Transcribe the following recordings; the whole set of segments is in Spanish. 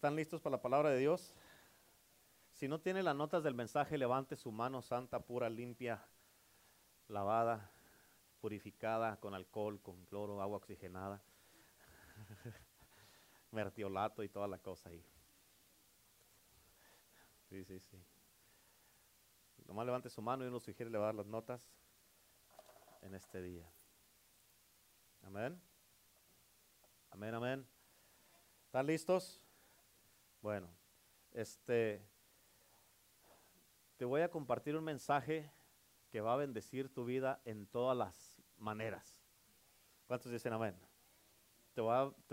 ¿Están listos para la palabra de Dios? Si no tiene las notas del mensaje, levante su mano santa, pura, limpia, lavada, purificada con alcohol, con cloro, agua oxigenada, mertiolato y toda la cosa ahí. Sí, sí, sí. Nomás levante su mano y uno sugiere le las notas en este día. Amén. Amén, amén. ¿Están listos? Bueno, este te voy a compartir un mensaje que va a bendecir tu vida en todas las maneras. ¿Cuántos dicen amén? Te,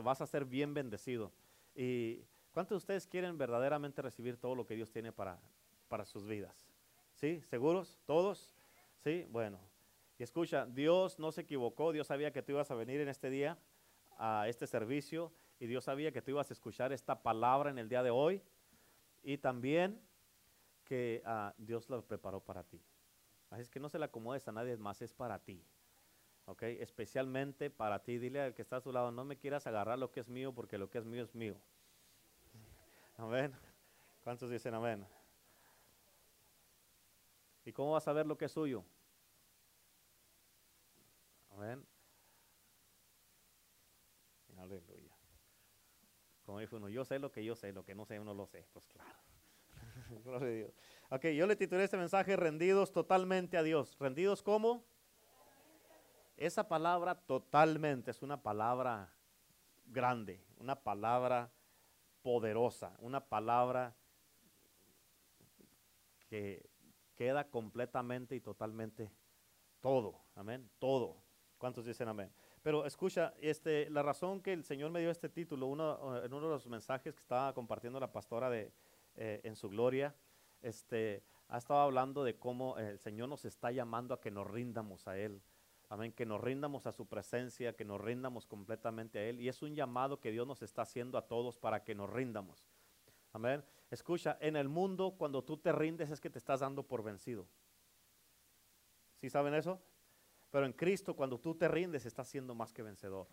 vas a ser bien bendecido. ¿Y cuántos de ustedes quieren verdaderamente recibir todo lo que Dios tiene para, para sus vidas? ¿Sí? ¿Seguros? ¿Todos? ¿Sí? Bueno. Y escucha, Dios no se equivocó, Dios sabía que tú ibas a venir en este día a este servicio y Dios sabía que tú ibas a escuchar esta palabra en el día de hoy y también que ah, Dios la preparó para ti. Así es que no se la acomodes a nadie más, es para ti. ¿Ok? Especialmente para ti. Dile al que está a su lado, no me quieras agarrar lo que es mío porque lo que es mío es mío. Amén. ¿Cuántos dicen amén? ¿Y cómo vas a ver lo que es suyo? Amén. Aleluya. Como dijo uno, yo sé lo que yo sé, lo que no sé, uno lo sé. Pues claro. Gloria a Dios. Ok, yo le titulé este mensaje Rendidos totalmente a Dios. ¿Rendidos cómo? Esa palabra totalmente es una palabra grande, una palabra poderosa, una palabra que queda completamente y totalmente todo. Amén. Todo. ¿Cuántos dicen amén? Pero escucha, este, la razón que el Señor me dio este título, uno, en uno de los mensajes que estaba compartiendo la pastora de, eh, en su gloria, este, ha estado hablando de cómo el Señor nos está llamando a que nos rindamos a Él. Amén, que nos rindamos a su presencia, que nos rindamos completamente a Él. Y es un llamado que Dios nos está haciendo a todos para que nos rindamos. Amén. Escucha, en el mundo cuando tú te rindes es que te estás dando por vencido. ¿Sí saben eso? Pero en Cristo, cuando tú te rindes, estás siendo más que vencedor.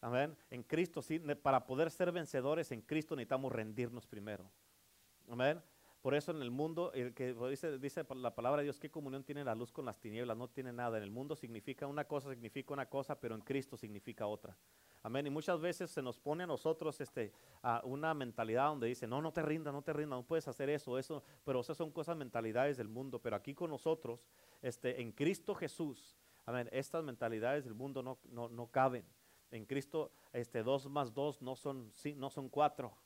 Amén. En Cristo, sí, para poder ser vencedores en Cristo necesitamos rendirnos primero. Amén. Por eso en el mundo, el que dice, dice la palabra de Dios, ¿qué comunión tiene la luz con las tinieblas? No tiene nada. En el mundo significa una cosa, significa una cosa, pero en Cristo significa otra. Amén. Y muchas veces se nos pone a nosotros este, a una mentalidad donde dice, no, no te rindas, no te rindas, no puedes hacer eso, eso. Pero esas son cosas, mentalidades del mundo. Pero aquí con nosotros, este, en Cristo Jesús, amén, estas mentalidades del mundo no, no, no caben. En Cristo, este, dos más dos no son, no son cuatro.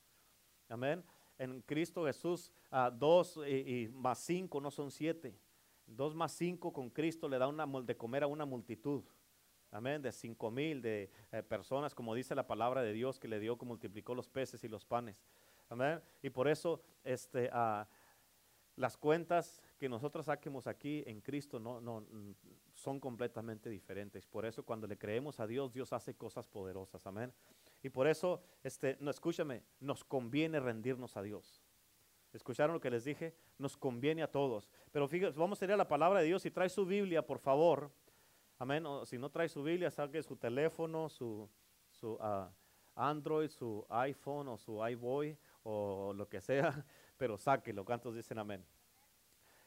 Amén. En Cristo Jesús, uh, dos y, más cinco no son siete. Dos más cinco con Cristo le da una, de comer a una multitud. Amén, de cinco mil de eh, personas, como dice la palabra de Dios que le dio, que multiplicó los peces y los panes. Amén. Y por eso este, ah, las cuentas que nosotros saquemos aquí en Cristo no, no, mm, son completamente diferentes. Por eso cuando le creemos a Dios, Dios hace cosas poderosas. Amén. Y por eso, este, no, escúchame, nos conviene rendirnos a Dios. ¿Escucharon lo que les dije? Nos conviene a todos. Pero fíjense, vamos a ir a la palabra de Dios. Si trae su Biblia, por favor. Amén. O si no trae su Biblia, saque su teléfono, su, su ah, Android, su iPhone o su iBoy o lo que sea, pero sáquelo. ¿Cuántos dicen amén?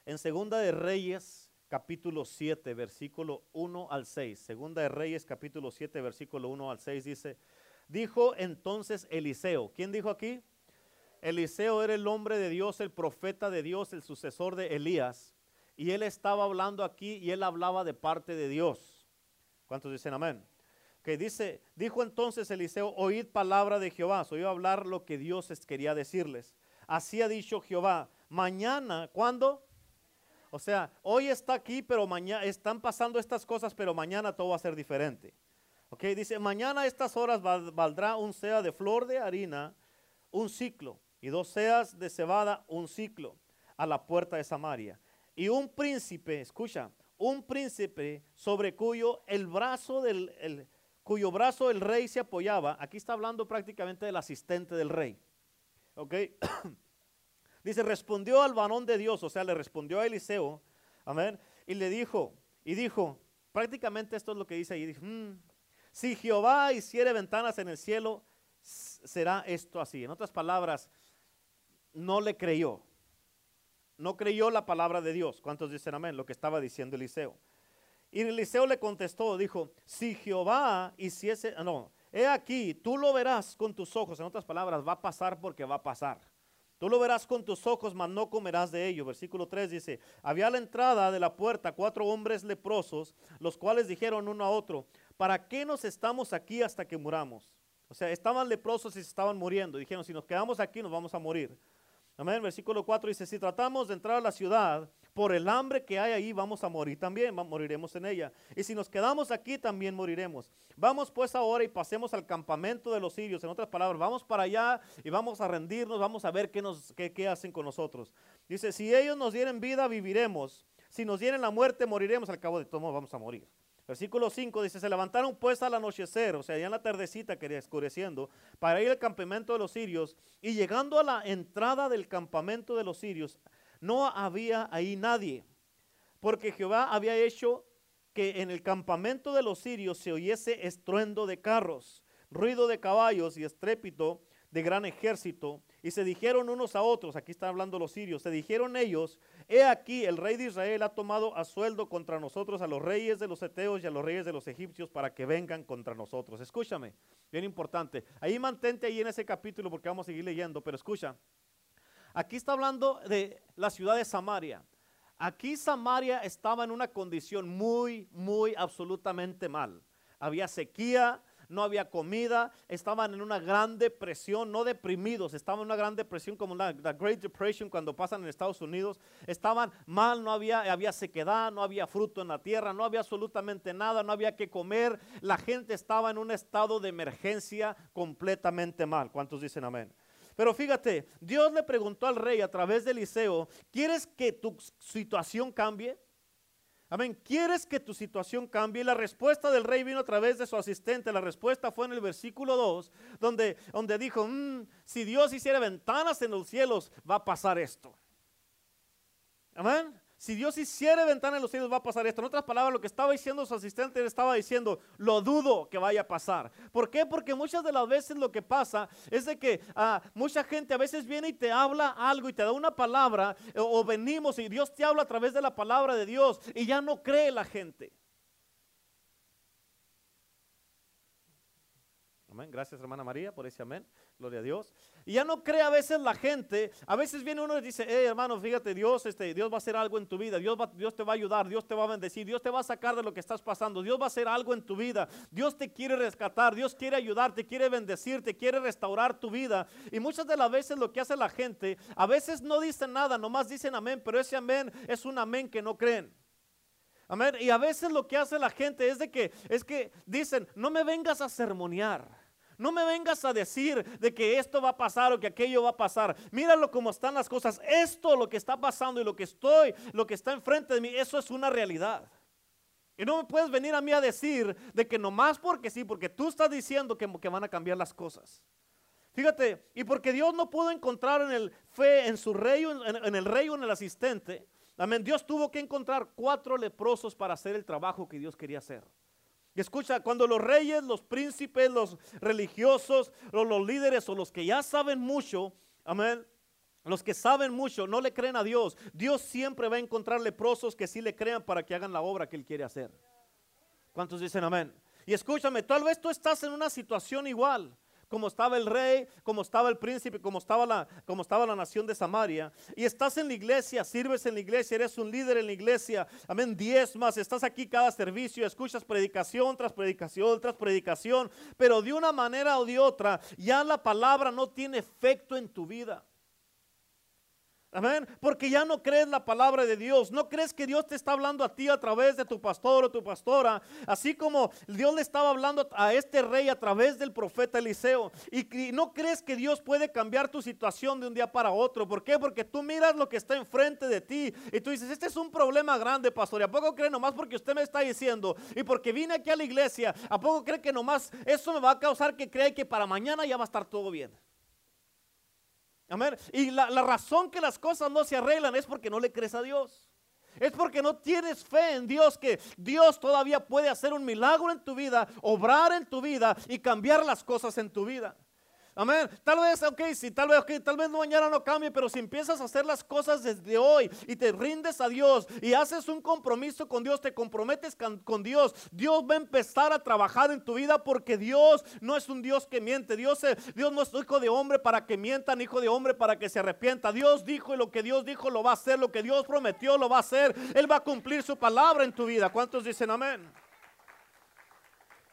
En Segunda de Reyes, capítulo 7, versículo 1 al 6. Segunda de Reyes, capítulo 7, versículo 1 al 6 dice, dijo entonces Eliseo. ¿Quién dijo aquí? Eliseo era el hombre de Dios, el profeta de Dios, el sucesor de Elías. Y él estaba hablando aquí y él hablaba de parte de Dios. ¿Cuántos dicen amén? Que dice, dijo entonces Eliseo, oíd palabra de Jehová. Oyó hablar lo que Dios quería decirles. Así ha dicho Jehová. Mañana, ¿cuándo? O sea, hoy está aquí, pero mañana están pasando estas cosas, pero mañana todo va a ser diferente. Ok, dice, mañana a estas horas valdrá un sea de flor de harina, un ciclo, y dos seas de cebada, un ciclo, a la puerta de Samaria y un príncipe, escucha, un príncipe sobre cuyo el brazo del cuyo brazo el rey se apoyaba. Aquí está hablando prácticamente del asistente del rey. ¿Ok? Dice, respondió al varón de Dios, o sea, le respondió a Eliseo, amén, y le dijo, y dijo, prácticamente esto es lo que dice ahí, mm, si Jehová hiciere ventanas en el cielo, será esto así? En otras palabras, no le creyó. No creyó la palabra de Dios. ¿Cuántos dicen amén? Lo que estaba diciendo Eliseo. Y Eliseo le contestó, dijo, si Jehová hiciese, no, he aquí, tú lo verás con tus ojos. En otras palabras, va a pasar porque va a pasar. Tú lo verás con tus ojos, mas no comerás de ello. Versículo 3 dice, había a la entrada de la puerta cuatro hombres leprosos, los cuales dijeron uno a otro, ¿para qué nos estamos aquí hasta que muramos? O sea, estaban leprosos y se estaban muriendo. Dijeron, si nos quedamos aquí nos vamos a morir. Amén. Versículo 4 dice, si tratamos de entrar a la ciudad, por el hambre que hay ahí vamos a morir también, moriremos en ella. Y si nos quedamos aquí también moriremos. Vamos pues ahora y pasemos al campamento de los sirios. En otras palabras, vamos para allá y vamos a rendirnos, vamos a ver qué, nos, qué, hacen con nosotros. Dice, si ellos nos dieren vida, viviremos. Si nos dieren la muerte, moriremos. Al cabo de todo, vamos a morir. Versículo 5 dice, se levantaron pues al anochecer, o sea, ya en la tardecita que escureciendo, para ir al campamento de los sirios. Y llegando a la entrada del campamento de los sirios, no había ahí nadie, porque Jehová había hecho que en el campamento de los sirios se oyese estruendo de carros, ruido de caballos y estrépito de gran ejército. Y se dijeron unos a otros, aquí están hablando los sirios, se dijeron ellos, he aquí el rey de Israel ha tomado a sueldo contra nosotros a los reyes de los eteos y a los reyes de los egipcios para que vengan contra nosotros. Escúchame, bien importante. Ahí mantente ahí en ese capítulo porque vamos a seguir leyendo, pero escucha. Aquí está hablando de la ciudad de Samaria. Aquí Samaria estaba en una condición muy, muy absolutamente mal. Había sequía, no había comida, estaban en una gran depresión, no deprimidos, estaban en una gran depresión como la, Great Depression cuando pasan en Estados Unidos, estaban mal, no había, había sequedad, no había fruto en la tierra, no había absolutamente nada, no había que comer, la gente estaba en un estado de emergencia completamente mal. ¿Cuántos dicen amén? Pero fíjate, Dios le preguntó al rey a través de Eliseo, ¿quieres que tu situación cambie? Amén. ¿Quieres que tu situación cambie? Y la respuesta del rey vino a través de su asistente. La respuesta fue en el versículo 2, donde, donde dijo, mm, si Dios hiciera ventanas en los cielos, va a pasar esto. Amén. Si Dios hiciera ventanas en los cielos va a pasar esto. En otras palabras, lo que estaba diciendo su asistente, él estaba diciendo, lo dudo que vaya a pasar. ¿Por qué? Porque muchas de las veces lo que pasa es de que ah, mucha gente a veces viene y te habla algo y te da una palabra o venimos y Dios te habla a través de la palabra de Dios y ya no cree la gente. Gracias, hermana María, por ese amén. Gloria a Dios. Y ya no cree a veces la gente. A veces viene uno y dice, hey hermano, fíjate, Dios, este, Dios va a hacer algo en tu vida. Dios, Dios te va a ayudar. Dios te va a bendecir. Dios te va a sacar de lo que estás pasando. Dios va a hacer algo en tu vida. Dios te quiere rescatar. Dios quiere ayudarte. Quiere bendecirte. Quiere restaurar tu vida. Y muchas de las veces lo que hace la gente, a veces no dicen nada, nomás dicen amén. Pero ese amén es un amén que no creen. Amén. Y a veces lo que hace la gente es de que, es que dicen, no me vengas a sermonear. No me vengas a decir de que esto va a pasar o que aquello va a pasar. Míralo como están las cosas. Esto, lo que está pasando y lo que estoy, lo que está enfrente de mí, eso es una realidad. Y no me puedes venir a mí a decir de que nomás porque sí, porque tú estás diciendo que, que van a cambiar las cosas. Fíjate, y porque Dios no pudo encontrar en el fe, en su rey, en, en el rey o en el asistente, amén, Dios tuvo que encontrar cuatro leprosos para hacer el trabajo que Dios quería hacer. Escucha, cuando los reyes, los príncipes, los religiosos, o los líderes o los que ya saben mucho, amén, los que saben mucho no le creen a Dios, Dios siempre va a encontrar leprosos que sí le crean para que hagan la obra que Él quiere hacer. ¿Cuántos dicen amén? Y escúchame, tal vez tú estás en una situación igual como estaba el rey, como estaba el príncipe, como estaba la, como estaba la nación de Samaria. Y estás en la iglesia, sirves en la iglesia, eres un líder en la iglesia. Amén, diez más, estás aquí cada servicio, escuchas predicación tras predicación tras predicación, pero de una manera o de otra, ya la palabra no tiene efecto en tu vida. Amén. Porque ya no crees la palabra de Dios. No crees que Dios te está hablando a ti a través de tu pastor o tu pastora. Así como Dios le estaba hablando a este rey a través del profeta Eliseo. Y no crees que Dios puede cambiar tu situación de un día para otro. ¿Por qué? Porque tú miras lo que está enfrente de ti. Y tú dices, este es un problema grande, pastor. ¿Y a poco cree nomás porque usted me está diciendo? Y porque vine aquí a la iglesia. ¿A poco cree que nomás eso me va a causar que crea que para mañana ya va a estar todo bien? Amén. Y la, razón que las cosas no se arreglan es porque no le crees a Dios. Es porque no tienes fe en Dios, que Dios todavía puede hacer un milagro en tu vida, obrar en tu vida y cambiar las cosas en tu vida. Amén. Tal vez, ok, sí, tal vez, okay, tal vez mañana no cambie, pero si empiezas a hacer las cosas desde hoy y te rindes a Dios y haces un compromiso con Dios, te comprometes con, Dios, Dios va a empezar a trabajar en tu vida porque Dios no es un Dios que miente. Dios, eh, Dios no es hijo de hombre para que mientan, hijo de hombre para que se arrepienta. Dios dijo y lo que Dios dijo lo va a hacer, lo que Dios prometió lo va a hacer. Él va a cumplir su palabra en tu vida. ¿Cuántos dicen amén?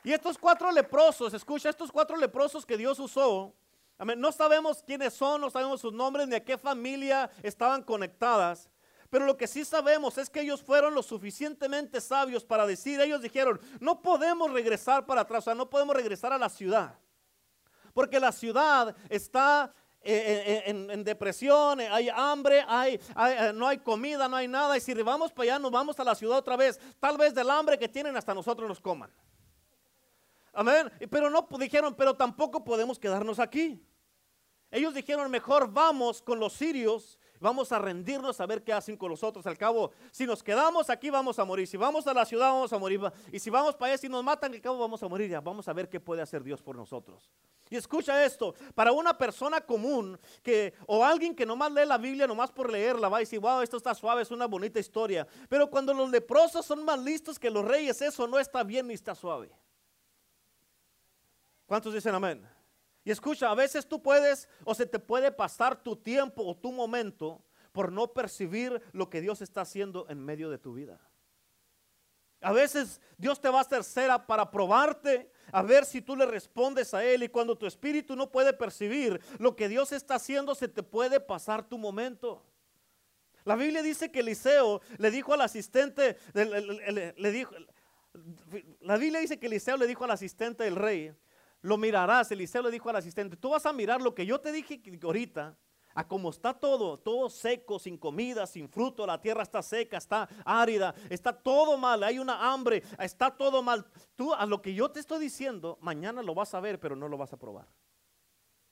Y estos cuatro leprosos, escucha, estos cuatro leprosos que Dios usó, no sabemos quiénes son, no sabemos sus nombres ni a qué familia estaban conectadas. Pero lo que sí sabemos es que ellos fueron lo suficientemente sabios para decir, ellos dijeron, no podemos regresar para atrás, o sea, no podemos regresar a la ciudad. Porque la ciudad está eh, eh, en, depresión, hay hambre, hay, eh, no hay comida, no hay nada. Y si vamos para allá, nos vamos a la ciudad otra vez. Tal vez del hambre que tienen hasta nosotros nos coman. Amén. Pero no dijeron, pero tampoco podemos quedarnos aquí. Ellos dijeron, mejor vamos con los sirios, vamos a rendirnos a ver qué hacen con nosotros. Al cabo, si nos quedamos aquí vamos a morir. Si vamos a la ciudad vamos a morir. Y si vamos para allá, si nos matan, al cabo vamos a morir. Ya vamos a ver qué puede hacer Dios por nosotros. Y escucha esto, para una persona común que o alguien que nomás lee la Biblia nomás por leerla va a decir, wow, esto está suave, es una bonita historia. Pero cuando los leprosos son más listos que los reyes, eso no está bien ni está suave. ¿Cuántos dicen amén? Y escucha, a veces tú puedes o se te puede pasar tu tiempo o tu momento por no percibir lo que Dios está haciendo en medio de tu vida. A veces Dios te va a hacer cera para probarte, a ver si tú le respondes a Él. Y cuando tu espíritu no puede percibir lo que Dios está haciendo, se te puede pasar tu momento. La Biblia dice que Eliseo le dijo al asistente, la Biblia dice que Eliseo le dijo al asistente del rey, lo mirarás. Eliseo le dijo al asistente, tú vas a mirar lo que yo te dije ahorita, a cómo está todo, todo seco, sin comida, sin fruto, la tierra está seca, está árida, está todo mal, hay una hambre, está todo mal. Tú a lo que yo te estoy diciendo, mañana lo vas a ver, pero no lo vas a probar.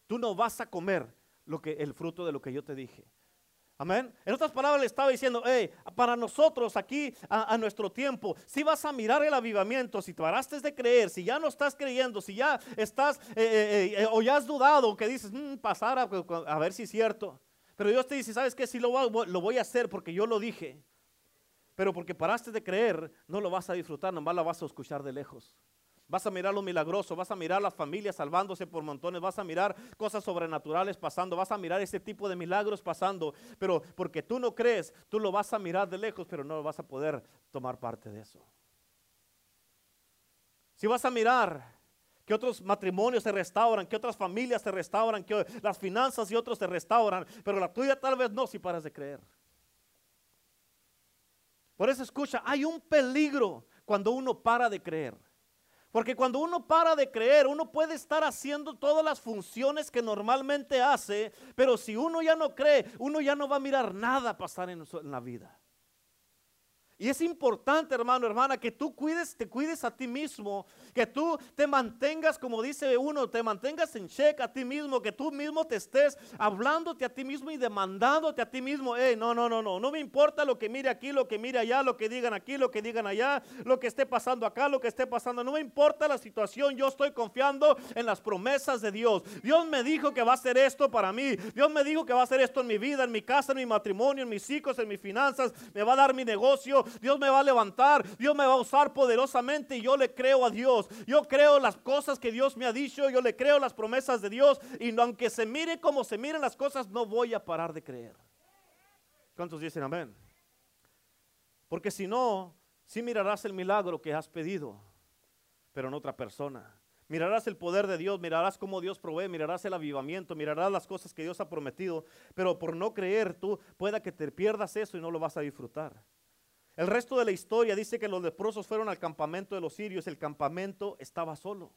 Tú no vas a comer lo que el fruto de lo que yo te dije. Amén. En otras palabras le estaba diciendo, hey, para nosotros aquí a, nuestro tiempo, si vas a mirar el avivamiento, si te paraste de creer, si ya no estás creyendo, si ya estás eh, eh, eh, o ya has dudado, que dices, mm, pasar a, ver si es cierto. Pero Dios te dice, ¿sabes qué? Si lo, lo voy a hacer porque yo lo dije. Pero porque paraste de creer, no lo vas a disfrutar, nomás lo vas a escuchar de lejos. Vas a mirar lo milagroso, vas a mirar las familias salvándose por montones, vas a mirar cosas sobrenaturales pasando, vas a mirar ese tipo de milagros pasando, pero porque tú no crees, tú lo vas a mirar de lejos, pero no vas a poder tomar parte de eso. Si vas a mirar que otros matrimonios se restauran, que otras familias se restauran, que las finanzas y otros se restauran, pero la tuya tal vez no si paras de creer. Por eso escucha, hay un peligro cuando uno para de creer. Porque cuando uno para de creer, uno puede estar haciendo todas las funciones que normalmente hace, pero si uno ya no cree, uno ya no va a mirar nada pasar en, la vida. Y es importante, hermano, hermana, que tú cuides, te cuides a ti mismo, que tú te mantengas, como dice uno, te mantengas en cheque a ti mismo, que tú mismo te estés hablándote a ti mismo y demandándote a ti mismo, hey, no, no, no, no, no me importa lo que mire aquí, lo que mire allá, lo que digan aquí, lo que digan allá, lo que esté pasando acá, lo que esté pasando, no me importa la situación, yo estoy confiando en las promesas de Dios. Dios me dijo que va a hacer esto para mí, Dios me dijo que va a hacer esto en mi vida, en mi casa, en mi matrimonio, en mis hijos, en mis finanzas, me va a dar mi negocio, Dios me va a levantar, Dios me va a usar poderosamente y yo le creo a Dios. Yo creo las cosas que Dios me ha dicho, yo le creo las promesas de Dios y aunque se mire como se miren las cosas, no voy a parar de creer. ¿Cuántos dicen amén? Porque si no, sí mirarás el milagro que has pedido, pero en otra persona. Mirarás el poder de Dios, mirarás cómo Dios provee, mirarás el avivamiento, mirarás las cosas que Dios ha prometido, pero por no creer tú pueda que te pierdas eso y no lo vas a disfrutar. El resto de la historia dice que los leprosos fueron al campamento de los sirios, el campamento estaba solo.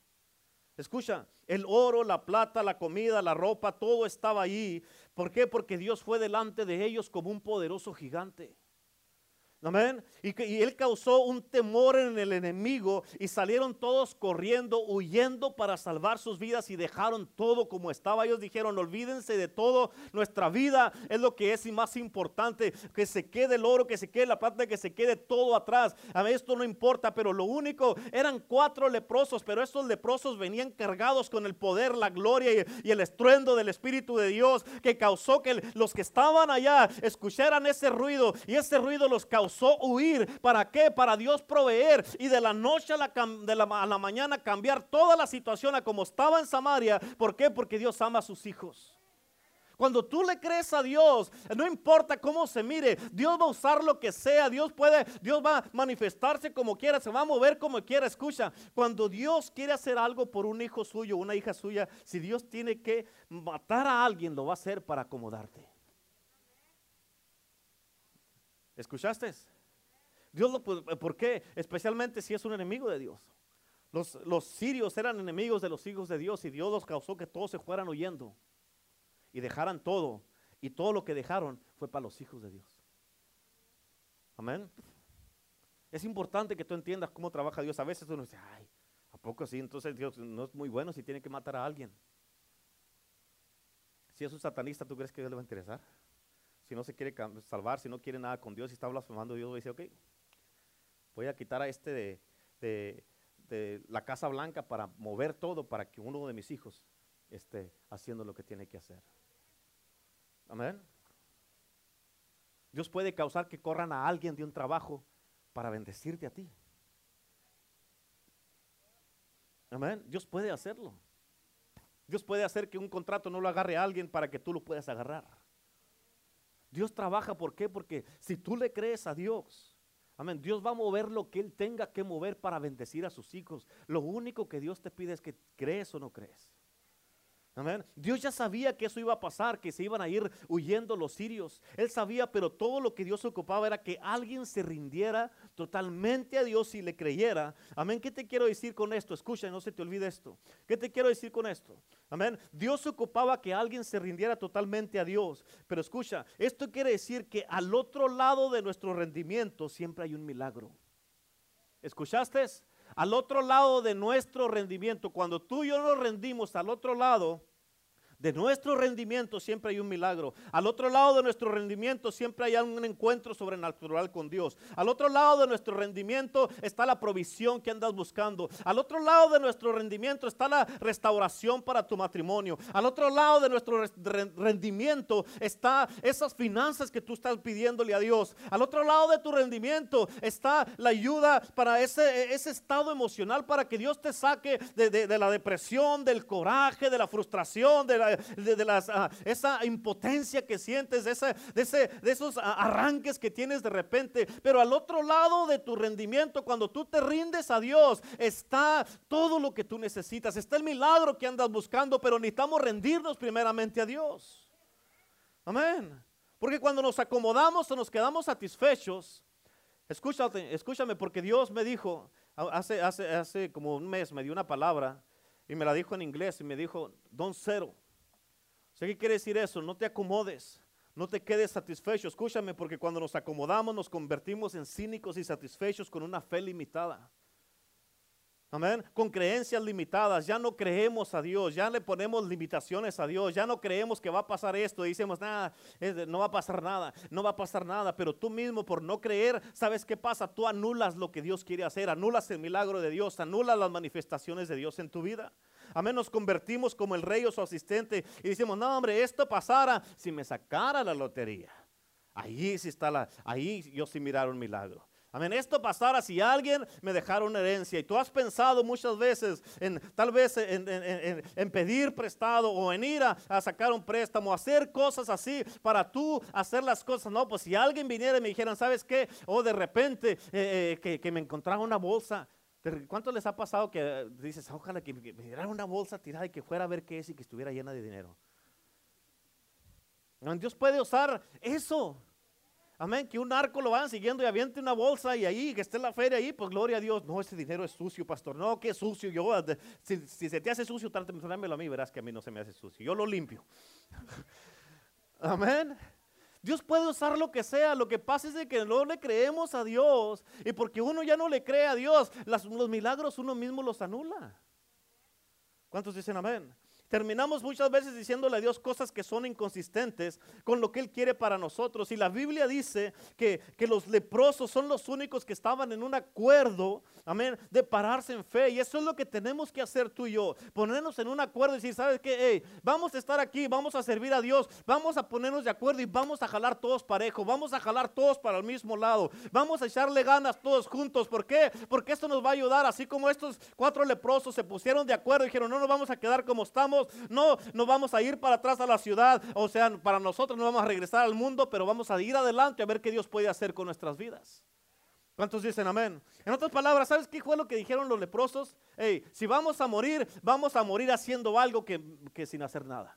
Escucha, el oro, la plata, la comida, la ropa, todo estaba allí. ¿Por qué? Porque Dios fue delante de ellos como un poderoso gigante. Amén. Y, y, él causó un temor en el enemigo y salieron todos corriendo, huyendo para salvar sus vidas y dejaron todo como estaba. Ellos dijeron, olvídense de todo, nuestra vida es lo que es y más importante, que se quede el oro, que se quede la plata, que se quede todo atrás. A mí esto no importa, pero lo único, eran cuatro leprosos, pero estos leprosos venían cargados con el poder, la gloria y, y el estruendo del Espíritu de Dios que causó que los que estaban allá escucharan ese ruido y ese ruido los causó huir. ¿Para qué? Para Dios proveer y de la noche a la, de la, a la mañana cambiar toda la situación a como estaba en Samaria. ¿Por qué? Porque Dios ama a sus hijos. Cuando tú le crees a Dios, no importa cómo se mire, Dios va a usar lo que sea, Dios puede, Dios va a manifestarse como quiera, se va a mover como quiera. Escucha, cuando Dios quiere hacer algo por un hijo suyo, una hija suya, si Dios tiene que matar a alguien, lo va a hacer para acomodarte. ¿Escuchaste? Dios lo, ¿Por qué? Especialmente si es un enemigo de Dios. Los, los sirios eran enemigos de los hijos de Dios y Dios los causó que todos se fueran huyendo y dejaran todo. Y todo lo que dejaron fue para los hijos de Dios. Amén. Es importante que tú entiendas cómo trabaja Dios. A veces uno dice, ay, ¿a poco sí? Entonces Dios no es muy bueno si tiene que matar a alguien. Si es un satanista, ¿tú crees que Dios le va a interesar? Si no se quiere salvar, si no quiere nada con Dios, si está blasfemando, Dios dice, ok, voy a quitar a este de, la Casa Blanca para mover todo para que uno de mis hijos esté haciendo lo que tiene que hacer. Amén. Dios puede causar que corran a alguien de un trabajo para bendecirte a ti. Amén. Dios puede hacerlo. Dios puede hacer que un contrato no lo agarre a alguien para que tú lo puedas agarrar. Dios trabaja, ¿por qué? Porque si tú le crees a Dios, amén, Dios va a mover lo que Él tenga que mover para bendecir a sus hijos. Lo único que Dios te pide es que crees o no crees. Dios ya sabía que eso iba a pasar, que se iban a ir huyendo los sirios. Él sabía, pero todo lo que Dios ocupaba era que alguien se rindiera totalmente a Dios y le creyera. Amén. ¿Qué te quiero decir con esto? Escucha, no se te olvide esto. ¿Qué te quiero decir con esto? Amén. Dios ocupaba que alguien se rindiera totalmente a Dios. Pero escucha, esto quiere decir que al otro lado de nuestro rendimiento siempre hay un milagro. ¿Escuchaste? Al otro lado de nuestro rendimiento, cuando tú y yo nos rendimos al otro lado, de nuestro rendimiento siempre hay un milagro. Al otro lado de nuestro rendimiento siempre hay un encuentro sobrenatural con Dios. Al otro lado de nuestro rendimiento está la provisión que andas buscando. Al otro lado de nuestro rendimiento está la restauración para tu matrimonio. Al otro lado de nuestro rendimiento está esas finanzas que tú estás pidiéndole a Dios. Al otro lado de tu rendimiento está la ayuda para ese, ese estado emocional para que Dios te saque de, de la depresión, del coraje, de la frustración, de la de, ah, esa impotencia que sientes, de, ese, de esos arranques que tienes de repente. Pero al otro lado de tu rendimiento, cuando tú te rindes a Dios, está todo lo que tú necesitas. Está el milagro que andas buscando, pero necesitamos rendirnos primeramente a Dios. Amén. Porque cuando nos acomodamos o nos quedamos satisfechos, escúchate, escúchame, porque Dios me dijo, hace, hace, hace como un mes me dio una palabra y me la dijo en inglés y me dijo, don't settle. ¿Qué quiere decir eso? No te acomodes. No te quedes satisfecho. Escúchame, porque cuando nos acomodamos nos convertimos en cínicos y satisfechos con una fe limitada. Amén. Con creencias limitadas. Ya no creemos a Dios. Ya le ponemos limitaciones a Dios. Ya no creemos que va a pasar esto. Y decimos, nada, no va a pasar nada. No va a pasar nada. Pero tú mismo, por no creer, ¿sabes qué pasa? Tú anulas lo que Dios quiere hacer. Anulas el milagro de Dios. Anulas las manifestaciones de Dios en tu vida. Amén, nos convertimos como el rey o su asistente y decimos, no hombre, esto pasara si me sacara la lotería. Ahí sí está la, ahí yo sí mirar un milagro. Amén. Esto pasara si alguien me dejara una herencia. Y tú has pensado muchas veces en tal vez en, pedir prestado o en ir a, sacar un préstamo, hacer cosas así para tú hacer las cosas. No, pues si alguien viniera y me dijeran, ¿sabes qué? O de repente eh, eh, que, me encontrara una bolsa ¿Cuánto les ha pasado que dices, ojalá que me diera una bolsa tirada y que fuera a ver qué es y que estuviera llena de dinero? Dios puede usar eso. Amén, que un arco lo van siguiendo y aviente una bolsa y ahí, que esté la feria ahí, pues gloria a Dios. No, ese dinero es sucio, pastor. No, que sucio. Yo, si, se te hace sucio, tráemelo a mí, verás que a mí no se me hace sucio. Yo lo limpio. Amén. Dios puede usar lo que sea. Lo que pasa es de que no le creemos a Dios. Y porque uno ya no le cree a Dios, los milagros uno mismo los anula. ¿Cuántos dicen amén? Terminamos muchas veces diciéndole a Dios cosas que son inconsistentes con lo que Él quiere para nosotros. Y la Biblia dice que, los leprosos son los únicos que estaban en un acuerdo, amén, de pararse en fe. Y eso es lo que tenemos que hacer tú y yo. Ponernos en un acuerdo y decir, ¿sabes qué? Vamos a estar aquí, vamos a servir a Dios, vamos a ponernos de acuerdo y vamos a jalar todos parejo, vamos a jalar todos para el mismo lado, vamos a echarle ganas todos juntos. ¿Por qué? Porque esto nos va a ayudar, así como estos cuatro leprosos se pusieron de acuerdo y dijeron, no nos vamos a quedar como estamos no, no vamos a ir para atrás a la ciudad, o sea, para nosotros no vamos a regresar al mundo, pero vamos a ir adelante a ver qué Dios puede hacer con nuestras vidas. ¿Cuántos dicen amén? En otras palabras, ¿sabes qué fue lo que dijeron los leprosos? Hey, si vamos a morir, vamos a morir haciendo algo que, que sin hacer nada.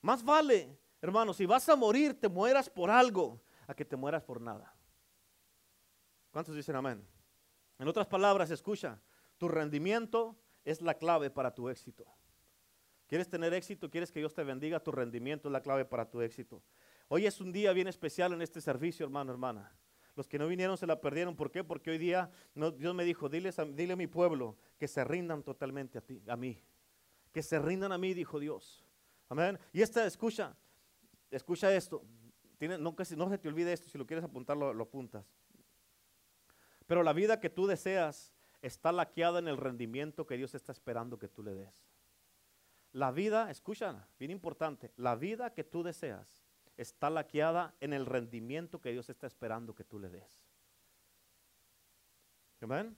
Más vale, hermano, si vas a morir, te mueras por algo, a que te mueras por nada. ¿Cuántos dicen amén? En otras palabras, escucha, tu rendimiento es la clave para tu éxito. ¿Quieres tener éxito? ¿Quieres que Dios te bendiga? Tu rendimiento es la clave para tu éxito. Hoy es un día bien especial en este servicio, hermano, hermana. Los que no vinieron se la perdieron. ¿Por qué? Porque hoy día Dios me dijo, dile a mi pueblo que se rindan totalmente a ti, a mí. Que se rindan a mí, dijo Dios. Amén. Y esta, escucha, escucha esto. Tiene, no, no se te olvide esto, si lo quieres apuntar, lo apuntas. Pero la vida que tú deseas está laqueada en el rendimiento que Dios está esperando que tú le des. La vida, escucha, bien importante, la vida que tú deseas está laqueada en el rendimiento que Dios está esperando que tú le des. Amén.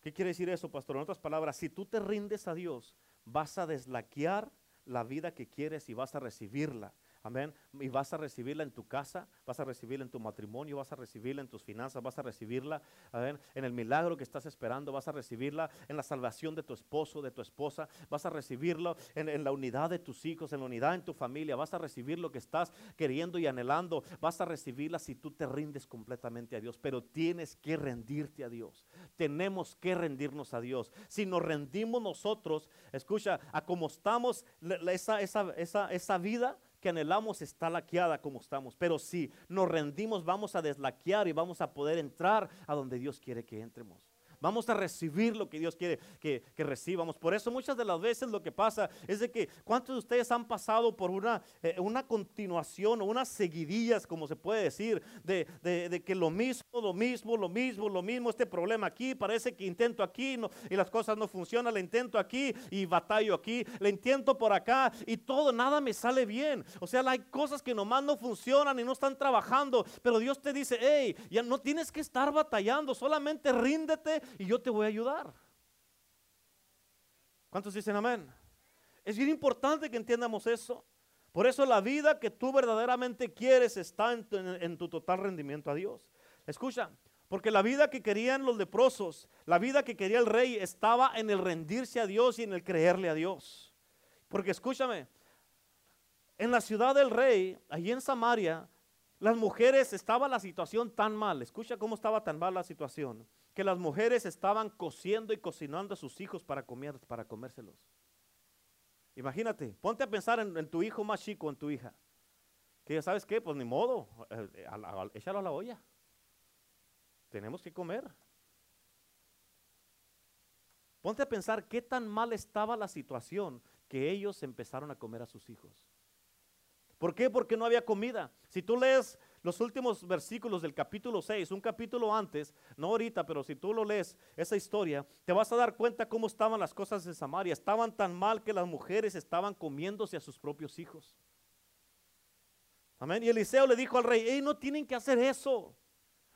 ¿Qué quiere decir eso, pastor? En otras palabras, si tú te rindes a Dios, vas a deslaquear la vida que quieres y vas a recibirla. Amén. Y vas a recibirla en tu casa, vas a recibirla en tu matrimonio, vas a recibirla en tus finanzas, vas a recibirla en el milagro que estás esperando, vas a recibirla en la salvación de tu esposo, de tu esposa, vas a recibirlo en, en la unidad de tus hijos, en la unidad en tu familia, vas a recibir lo que estás queriendo y anhelando, vas a recibirla si tú te rindes completamente a Dios, pero tienes que rendirte a Dios. Tenemos que rendirnos a Dios. Si nos rendimos nosotros, escucha, a como estamos, esa, esa, esa, esa vida, que anhelamos está laqueada como estamos. Pero si nos rendimos, vamos a deslaquear y vamos a poder entrar a donde Dios quiere que entremos. Vamos a recibir lo que Dios quiere que, recibamos. Por eso muchas de las veces lo que pasa es de que cuántos de ustedes han pasado por una, eh, una continuación o unas seguidillas, como se puede decir, de, de, que lo mismo, lo mismo, lo mismo, lo mismo, este problema aquí, parece que intento aquí y las cosas no funcionan, le intento aquí y batallo aquí, le intento por acá y todo, nada me sale bien. O sea, hay cosas que nomás no funcionan y no están trabajando, pero Dios te dice, hey, ya no tienes que estar batallando, solamente ríndete y yo te voy a ayudar. ¿Cuántos dicen amén? Es bien importante que entiendamos eso. Por eso la vida que tú verdaderamente quieres está en tu, total rendimiento a Dios. Escucha, porque la vida que querían los leprosos, la vida que quería el rey estaba en el rendirse a Dios y en el creerle a Dios. Porque escúchame, en la ciudad del rey, allí en Samaria, las mujeres estaba la situación tan mal. Escucha cómo estaba tan mal la situación que las mujeres estaban cociendo y cocinando a sus hijos para, para comérselos. Imagínate, ponte a pensar en, tu hijo más chico, en tu hija. Que ya sabes qué, pues ni modo, eh, échalo a la olla. Tenemos que comer. Ponte a pensar qué tan mal estaba la situación que ellos empezaron a comer a sus hijos. ¿Por qué? Porque no había comida. Si tú lees los últimos versículos del capítulo 6, un capítulo antes, no ahorita, pero si tú lo lees, esa historia, te vas a dar cuenta cómo estaban las cosas en Samaria. Estaban tan mal que las mujeres estaban comiéndose a sus propios hijos. Amén. Y Eliseo le dijo al rey, hey, no tienen que hacer eso.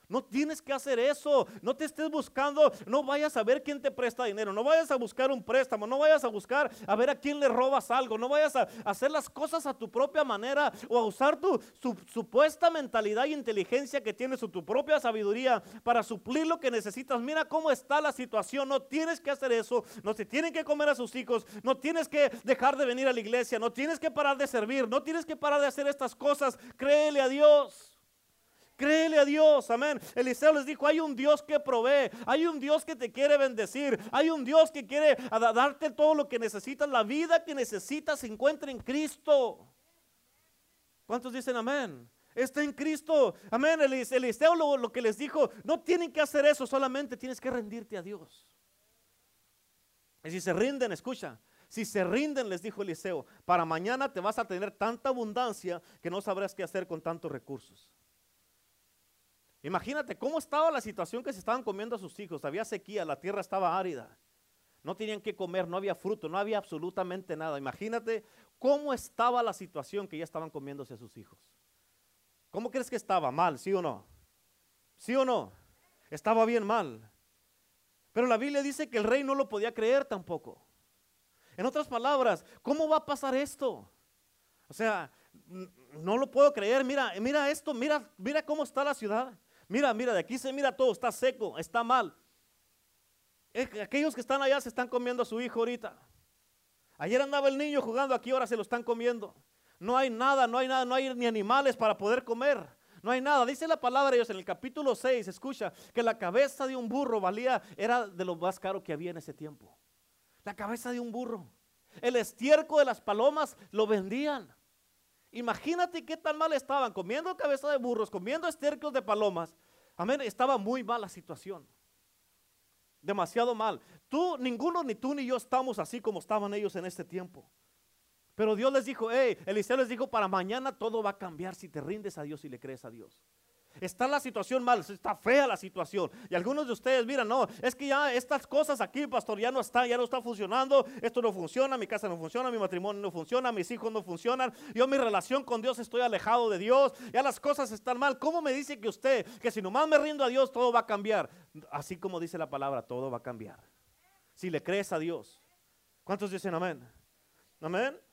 No tienes que hacer eso. No te estés buscando. No vayas a ver quién te presta dinero. No vayas a buscar un préstamo. No vayas a buscar a ver a quién le robas algo. No vayas a hacer las cosas a tu propia manera o a usar tu supuesta mentalidad y inteligencia que tienes o tu propia sabiduría para suplir lo que necesitas. Mira cómo está la situación. No tienes que hacer eso. No se tienen que comer a sus hijos. No tienes que dejar de venir a la iglesia. No tienes que parar de servir. No tienes que parar de hacer estas cosas. Créele a Dios. Créele a Dios, amén. Eliseo les dijo, hay un Dios que provee, hay un Dios que te quiere bendecir, hay un Dios que quiere darte todo lo que necesitas, la vida que necesitas se encuentra en Cristo. ¿Cuántos dicen amén? Está en Cristo. Amén. Eliseo lo, lo que les dijo, no tienen que hacer eso, solamente tienes que rendirte a Dios. Y si se rinden, escucha, si se rinden, les dijo Eliseo, para mañana te vas a tener tanta abundancia que no sabrás qué hacer con tantos recursos. Imagínate cómo estaba la situación que se estaban comiendo a sus hijos. Había sequía, la tierra estaba árida. No tenían que comer, no había fruto, no había absolutamente nada. Imagínate cómo estaba la situación que ya estaban comiéndose a sus hijos. ¿Cómo crees que estaba? ¿Mal? ¿Sí o no? ¿Sí o no? Estaba bien mal. Pero la Biblia dice que el rey no lo podía creer tampoco. En otras palabras, ¿cómo va a pasar esto? O sea, no lo puedo creer. Mira, mira esto, mira, mira cómo está la ciudad. Mira, mira, de aquí se mira todo, está seco, está mal. Aquellos que están allá se están comiendo a su hijo ahorita. Ayer andaba el niño jugando, aquí ahora se lo están comiendo. No hay nada, no hay nada, no hay ni animales para poder comer. No hay nada. Dice la palabra de Dios en el capítulo 6, escucha, que la cabeza de un burro valía, era de lo más caro que había en ese tiempo. La cabeza de un burro. El estiércol de las palomas lo vendían. Imagínate qué tan mal estaban, comiendo cabeza de burros, comiendo estiércoles de palomas. Amén, estaba muy mal la situación. Demasiado mal. Tú, ninguno, ni tú ni yo estamos así como estaban ellos en este tiempo. Pero Dios les dijo, hey, Eliseo les dijo, para mañana todo va a cambiar si te rindes a Dios y le crees a Dios. Está la situación mal, está fea la situación. Y algunos de ustedes, miran, no, es que ya estas cosas aquí, pastor, ya no están, ya no está funcionando, esto no funciona, mi casa no funciona, mi matrimonio no funciona, mis hijos no funcionan, yo mi relación con Dios estoy alejado de Dios, ya las cosas están mal. ¿Cómo me dice que usted, que si nomás me rindo a Dios, todo va a cambiar? Así como dice la palabra, todo va a cambiar. Si le crees a Dios. ¿Cuántos dicen amén? Amén.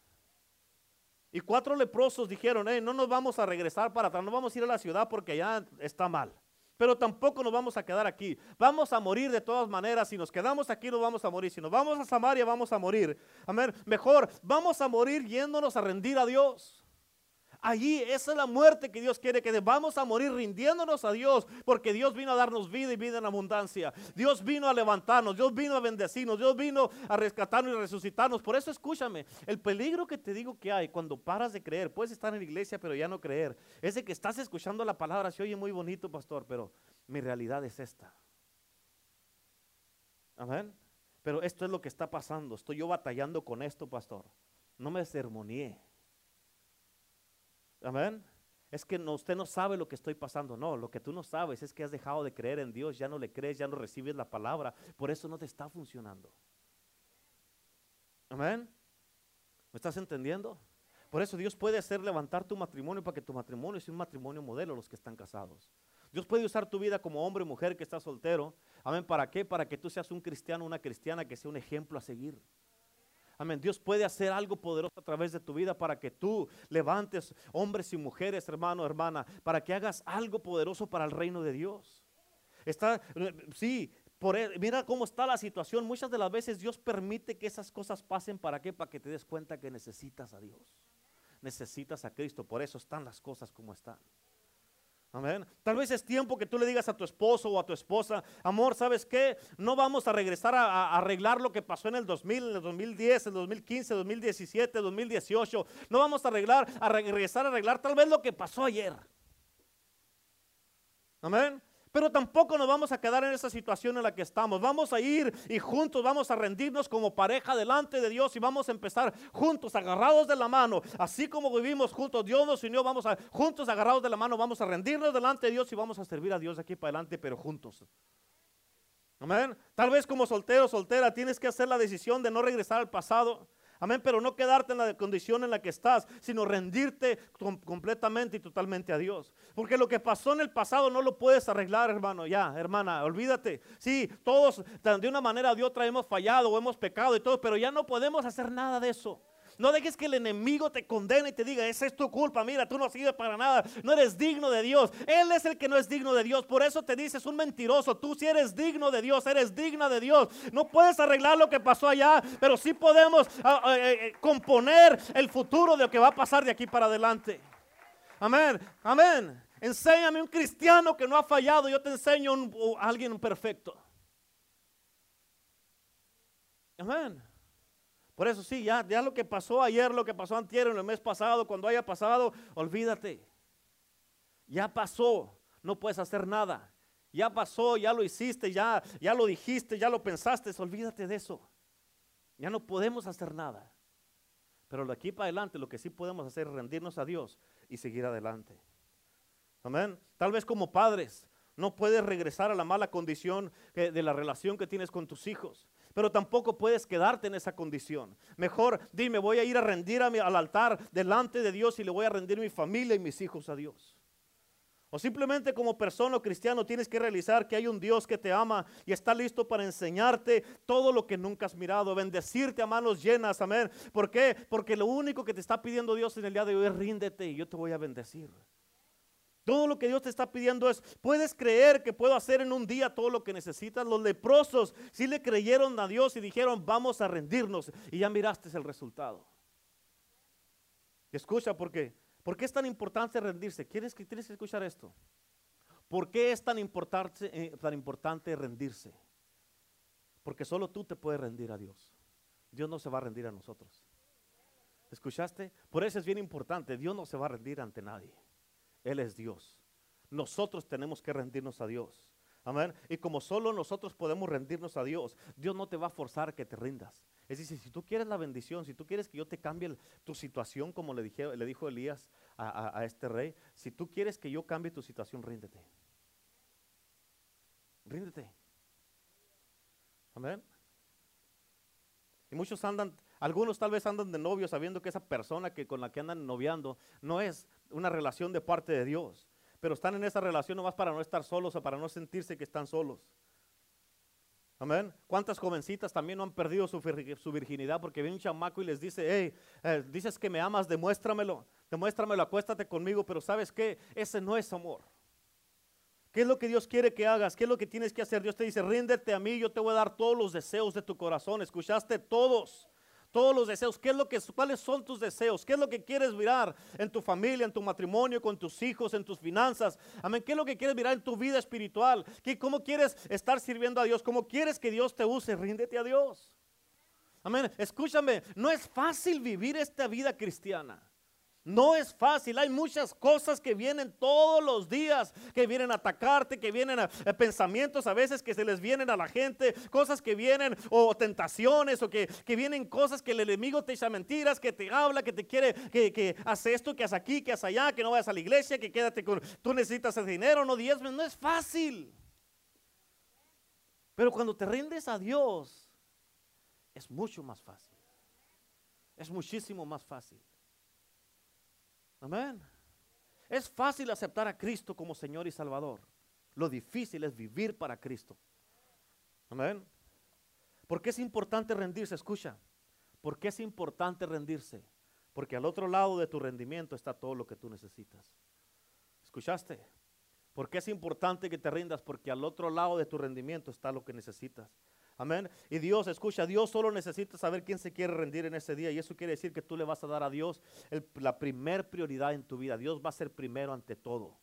Y cuatro leprosos dijeron, no nos vamos a regresar para atrás, no vamos a ir a la ciudad porque ya está mal. Pero tampoco nos vamos a quedar aquí. Vamos a morir de todas maneras. Si nos quedamos aquí, nos vamos a morir. Si nos vamos a Samaria, vamos a morir. Amén. Mejor, vamos a morir yéndonos a rendir a Dios. Allí esa es la muerte que Dios quiere que vamos a morir rindiéndonos a Dios, porque Dios vino a darnos vida y vida en abundancia. Dios vino a levantarnos, Dios vino a bendecirnos, Dios vino a rescatarnos y resucitarnos. Por eso escúchame, el peligro que te digo que hay cuando paras de creer, puedes estar en la iglesia pero ya no creer, es de que estás escuchando la palabra, se oye muy bonito, pastor, pero mi realidad es esta. Amén. Pero esto es lo que está pasando. Estoy yo batallando con esto, pastor. No me sermoneé. Amén. Es que no, usted no sabe lo que estoy pasando. No, lo que tú no sabes es que has dejado de creer en Dios, ya no le crees, ya no recibes la palabra. Por eso no te está funcionando. Amén. ¿Me estás entendiendo? Por eso Dios puede hacer levantar tu matrimonio para que tu matrimonio sea un matrimonio modelo los que están casados. Dios puede usar tu vida como hombre o mujer que está soltero. Amén. ¿Para qué? Para que tú seas un cristiano, una cristiana que sea un ejemplo a seguir. Amén. Dios puede hacer algo poderoso a través de tu vida para que tú levantes hombres y mujeres, hermano, hermana, para que hagas algo poderoso para el reino de Dios. Está, sí, por, e, mira cómo está la situación. Muchas de las veces Dios permite que esas cosas pasen. ¿Para qué? Para que te des cuenta que necesitas a Dios. Necesitas a Cristo. Por eso están las cosas como están. Amén. Tal vez es tiempo que tú le digas a tu esposo o a tu esposa, amor, ¿sabes qué? No vamos a regresar a, arreglar lo que pasó en el 2000, en el 2010, el 2015, 2017, 2018. No vamos a arreglar, a regresar a arreglar tal vez lo que pasó ayer. Amén. Pero tampoco nos vamos a quedar en esa situación en la que estamos. Vamos a ir y juntos vamos a rendirnos como pareja delante de Dios y vamos a empezar juntos, agarrados de la mano. Así como vivimos juntos, Dios nos unió, vamos a juntos, agarrados de la mano, vamos a rendirnos delante de Dios y vamos a servir a Dios aquí para adelante, pero juntos. Amén. Tal vez como soltero, soltera, tienes que hacer la decisión de no regresar al pasado. Amén, pero no quedarte en la condición en la que estás, sino rendirte completamente y totalmente a Dios. Porque lo que pasó en el pasado no lo puedes arreglar, hermano, ya, hermana, olvídate. Sí, todos de una manera o de otra hemos fallado o hemos pecado y todo, pero ya no podemos hacer nada de eso. No dejes que el enemigo te condene y te diga, esa es tu culpa, mira, tú no sirves para nada, no eres digno de Dios. Él es el que no es digno de Dios. Por eso te dices un mentiroso. Tú si eres digno de Dios, eres digna de Dios. No puedes arreglar lo que pasó allá, pero sí podemos ah, ah, eh, eh, componer el futuro de lo que va a pasar de aquí para adelante. Amén, amén. Enséñame un cristiano que no ha fallado, yo te enseño a alguien perfecto. Amén. Por eso sí, ya, ya lo que pasó ayer, lo que pasó antier, en el mes pasado, cuando haya pasado, olvídate. Ya pasó, no puedes hacer nada. Ya pasó, ya lo hiciste, ya, ya lo dijiste, ya lo pensaste, olvídate de eso. Ya no podemos hacer nada. Pero de aquí para adelante lo que sí podemos hacer es rendirnos a Dios y seguir adelante. Amén. Tal vez como padres no puedes regresar a la mala condición de la relación que tienes con tus hijos. Pero tampoco puedes quedarte en esa condición. Mejor dime, voy a ir a rendir al altar delante de Dios y le voy a rendir mi familia y mis hijos a Dios. O simplemente como persona o cristiano tienes que realizar que hay un Dios que te ama y está listo para enseñarte todo lo que nunca has mirado, bendecirte a manos llenas, amén. ¿Por qué? Porque lo único que te está pidiendo Dios en el día de hoy es ríndete y yo te voy a bendecir. Todo lo que Dios te está pidiendo es, puedes creer que puedo hacer en un día todo lo que necesitas. Los leprosos sí le creyeron a Dios y dijeron, vamos a rendirnos. Y ya miraste el resultado. Escucha, ¿por qué? ¿Por qué es tan importante rendirse? ¿Quieres que tienes que escuchar esto? ¿Por qué es tan importante, eh, tan importante rendirse? Porque solo tú te puedes rendir a Dios. Dios no se va a rendir a nosotros. ¿Escuchaste? Por eso es bien importante. Dios no se va a rendir ante nadie. Él es Dios. Nosotros tenemos que rendirnos a Dios. Amén. Y como solo nosotros podemos rendirnos a Dios, Dios no te va a forzar a que te rindas. Es decir, si tú quieres la bendición, si tú quieres que yo te cambie tu situación, como le, dije, le dijo Elías a, este rey, si tú quieres que yo cambie tu situación, ríndete. Ríndete. Amén. Y muchos andan, algunos tal vez andan de novio sabiendo que esa persona que con la que andan noviando no es una relación de parte de Dios, pero están en esa relación nomás para no estar solos o para no sentirse que están solos. Amén. ¿Cuántas jovencitas también no han perdido su, virginidad porque viene un chamaco y les dice, hey, eh, dices que me amas, demuéstramelo, demuéstramelo, acuéstate conmigo, pero ¿sabes qué? Ese no es amor. ¿Qué es lo que Dios quiere que hagas? ¿Qué es lo que tienes que hacer? Dios te dice, ríndete a mí, yo te voy a dar todos los deseos de tu corazón. ¿Escuchaste? Todos todos los deseos. ¿Qué es lo que, ¿Cuáles son tus deseos? ¿Qué es lo que quieres mirar en tu familia, en tu matrimonio, con tus hijos, en tus finanzas? Amén. ¿Qué es lo que quieres mirar en tu vida espiritual? ¿Qué, ¿Cómo quieres estar sirviendo a Dios? ¿Cómo quieres que Dios te use? Ríndete a Dios. Amén. Escúchame, no es fácil vivir esta vida cristiana. No es fácil, hay muchas cosas que vienen todos los días, que vienen a atacarte, que vienen a, pensamientos a veces que se les vienen a la gente, cosas que vienen o tentaciones o que, vienen cosas que el enemigo te echa mentiras, que te habla, que te quiere, que, que hace esto, que hace aquí, que hace allá, que no vayas a la iglesia, que quédate con, tú necesitas el dinero, no diezmes, no es fácil. Pero cuando te rindes a Dios, es mucho más fácil. Es muchísimo más fácil. Amén. Es fácil aceptar a Cristo como Señor y Salvador. Lo difícil es vivir para Cristo. Amén. ¿Por qué es importante rendirse? Escucha. ¿Por qué es importante rendirse? Porque al otro lado de tu rendimiento está todo lo que tú necesitas. ¿Escuchaste? ¿Por qué es importante que te rindas? Porque al otro lado de tu rendimiento está lo que necesitas. Amén. Y Dios, escucha, Dios solo necesita saber quién se quiere rendir en ese día. Y eso quiere decir que tú le vas a dar a Dios la primer prioridad en tu vida. Dios va a ser primero ante todo.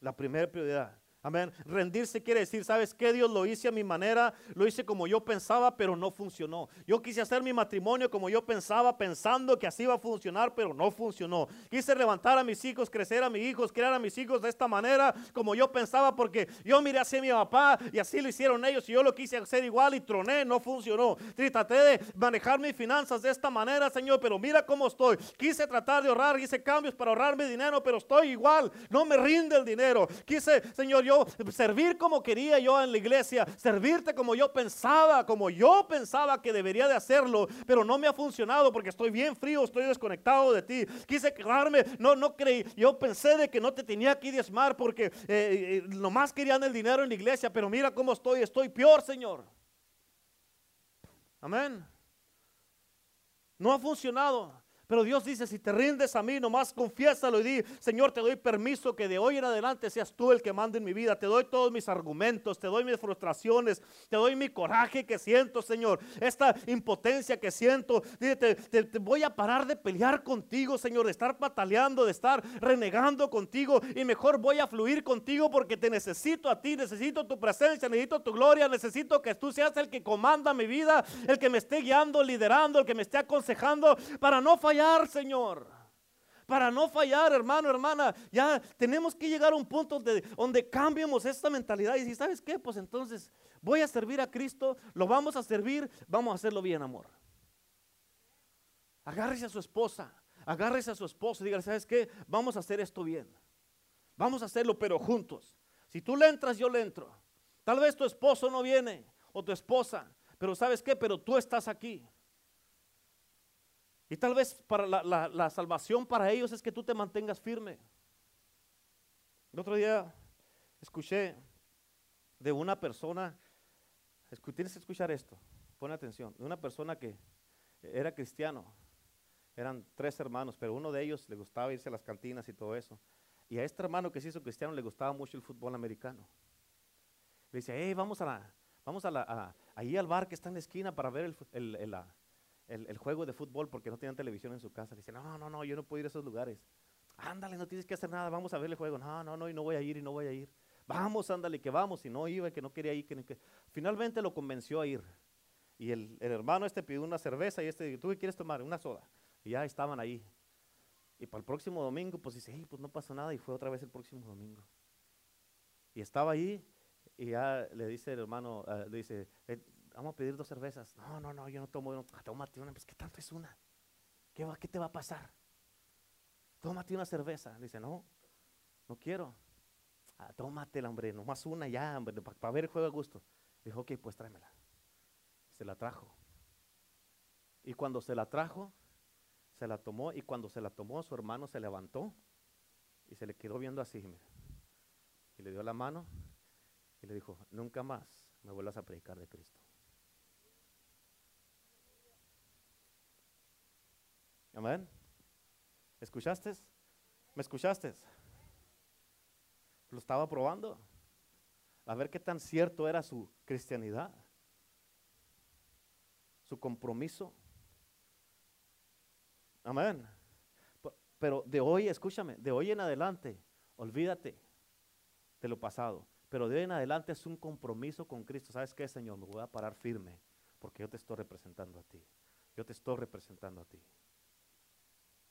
La primera prioridad. Amén. Rendirse quiere decir, ¿sabes qué? Dios lo hice a mi manera, lo hice como yo pensaba, pero no funcionó. Yo quise hacer mi matrimonio como yo pensaba, pensando que así iba a funcionar, pero no funcionó. Quise levantar a mis hijos, crecer a mis hijos, crear a mis hijos de esta manera, como yo pensaba, porque yo miré hacia mi papá y así lo hicieron ellos y yo lo quise hacer igual y troné, no funcionó. Traté de manejar mis finanzas de esta manera, Señor, pero mira cómo estoy. Quise tratar de ahorrar, hice cambios para ahorrarme dinero, pero estoy igual. No me rinde el dinero. Quise, Señor, yo servir como quería yo en la iglesia, servirte como yo pensaba, como yo pensaba que debería de hacerlo, pero no me ha funcionado porque estoy bien frío, estoy desconectado de ti. Quise quedarme, no, no creí, yo pensé de que no te tenía que diezmar porque eh, eh, nomás querían el dinero en la iglesia, pero mira cómo estoy, estoy peor, Señor. Amén. No ha funcionado. Pero Dios dice, si te rindes a mí, nomás confiésalo y di, Señor, te doy permiso que de hoy en adelante seas tú el que mande en mi vida. Te doy todos mis argumentos, te doy mis frustraciones, te doy mi coraje que siento, Señor. Esta impotencia que siento. Te, te, voy a parar de pelear contigo, Señor, de estar pataleando, de estar renegando contigo. Y mejor voy a fluir contigo porque te necesito a ti, necesito tu presencia, necesito tu gloria, necesito que tú seas el que comanda mi vida, el que me esté guiando, liderando, el que me esté aconsejando para no fallar Señor. Para no fallar, hermano, hermana, ya tenemos que llegar a un punto de, donde cambiemos esta mentalidad y si sabes qué, pues entonces voy a servir a Cristo, lo vamos a servir, vamos a hacerlo bien, amor. Agárrese a su esposa, agárrese a su esposo y diga, ¿sabes qué? Vamos a hacer esto bien. Vamos a hacerlo, pero juntos. Si tú le entras, yo le entro. Tal vez tu esposo no viene o tu esposa, pero ¿sabes qué? Pero tú estás aquí. Y tal vez para la, salvación para ellos es que tú te mantengas firme. El otro día escuché de una persona, tienes que escuchar esto, pon atención, de una persona que era cristiano, eran tres hermanos, pero uno de ellos le gustaba irse a las cantinas y todo eso. Y a este hermano que se hizo cristiano le gustaba mucho el fútbol americano. Le dice, hey, vamos a la, vamos a la, ahí al bar que está en la esquina para ver el, el, juego de fútbol porque no tenían televisión en su casa. Le dicen, no, no, no, yo no puedo ir a esos lugares. Ándale, no tienes que hacer nada, vamos a ver el juego. No, no, no, y no voy a ir, y no voy a ir. Vamos, ándale, que vamos. Y no iba, que no quería ir. Que, Finalmente lo convenció a ir. Y el, hermano este pidió una cerveza y este, ¿tú qué quieres tomar? Una soda. Y ya estaban ahí. Y para el próximo domingo, pues dice, hey, pues no pasó nada. Y fue otra vez el próximo domingo. Y estaba ahí y ya le dice el hermano, ah, le dice, eh, vamos a pedir dos cervezas. No, no, no, yo no tomo, no, tómate una, pues ¿qué tanto es una? ¿Qué, va, ¿Qué te va a pasar? Tómate una cerveza. Dice, no, no quiero. Ah, tómatela, hombre, nomás una ya, hombre, para ver el juego a gusto. Dijo, ok, pues tráemela. Se la trajo. Y cuando se la trajo, se la tomó. Y cuando se la tomó, su hermano se levantó y se le quedó viendo así. Y le dio la mano y le dijo, nunca más me vuelvas a predicar de Cristo. Amén. ¿Escuchaste? ¿Me escuchaste? Lo estaba probando. A ver qué tan cierto era su cristianidad. Su compromiso. Amén. Pero de hoy, escúchame, de hoy en adelante, olvídate de lo pasado. Pero de hoy en adelante es un compromiso con Cristo. ¿Sabes qué, Señor? Me voy a parar firme porque yo te estoy representando a ti. Yo te estoy representando a ti.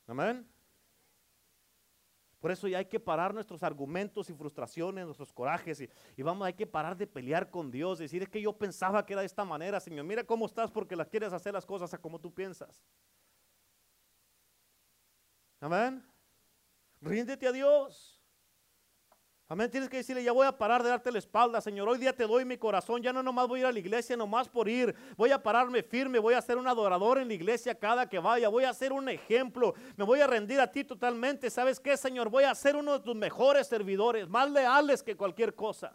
Amén. Por eso ya hay que parar nuestros argumentos y frustraciones, nuestros corajes. Y, vamos, hay que parar de pelear con Dios. Decir, es que yo pensaba que era de esta manera, Señor. Mira cómo estás porque las quieres hacer las cosas a como tú piensas. Amén. Ríndete a Dios. Amén. Tienes que decirle, ya voy a parar de darte la espalda, Señor. Hoy día te doy mi corazón. Ya no nomás voy a ir a la iglesia, nomás por ir. Voy a pararme firme. Voy a ser un adorador en la iglesia cada que vaya. Voy a ser un ejemplo. Me voy a rendir a ti totalmente. ¿Sabes qué, Señor? Voy a ser uno de tus mejores servidores, más leales que cualquier cosa.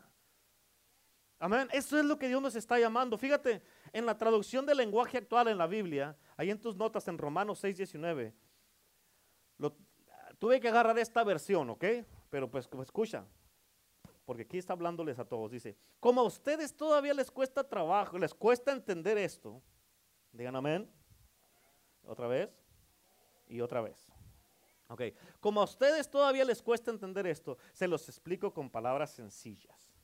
Amén. Eso es lo que Dios nos está llamando. Fíjate, en la traducción del lenguaje actual en la Biblia, ahí en tus notas en Romanos 6, 19, tuve que agarrar esta versión, ¿ok? Pero pues, pues escucha, porque aquí está hablándoles a todos. Dice, como a ustedes todavía les cuesta trabajo, les cuesta entender esto, digan amén. Otra vez y otra vez. Ok, como a ustedes todavía les cuesta entender esto, se los explico con palabras sencillas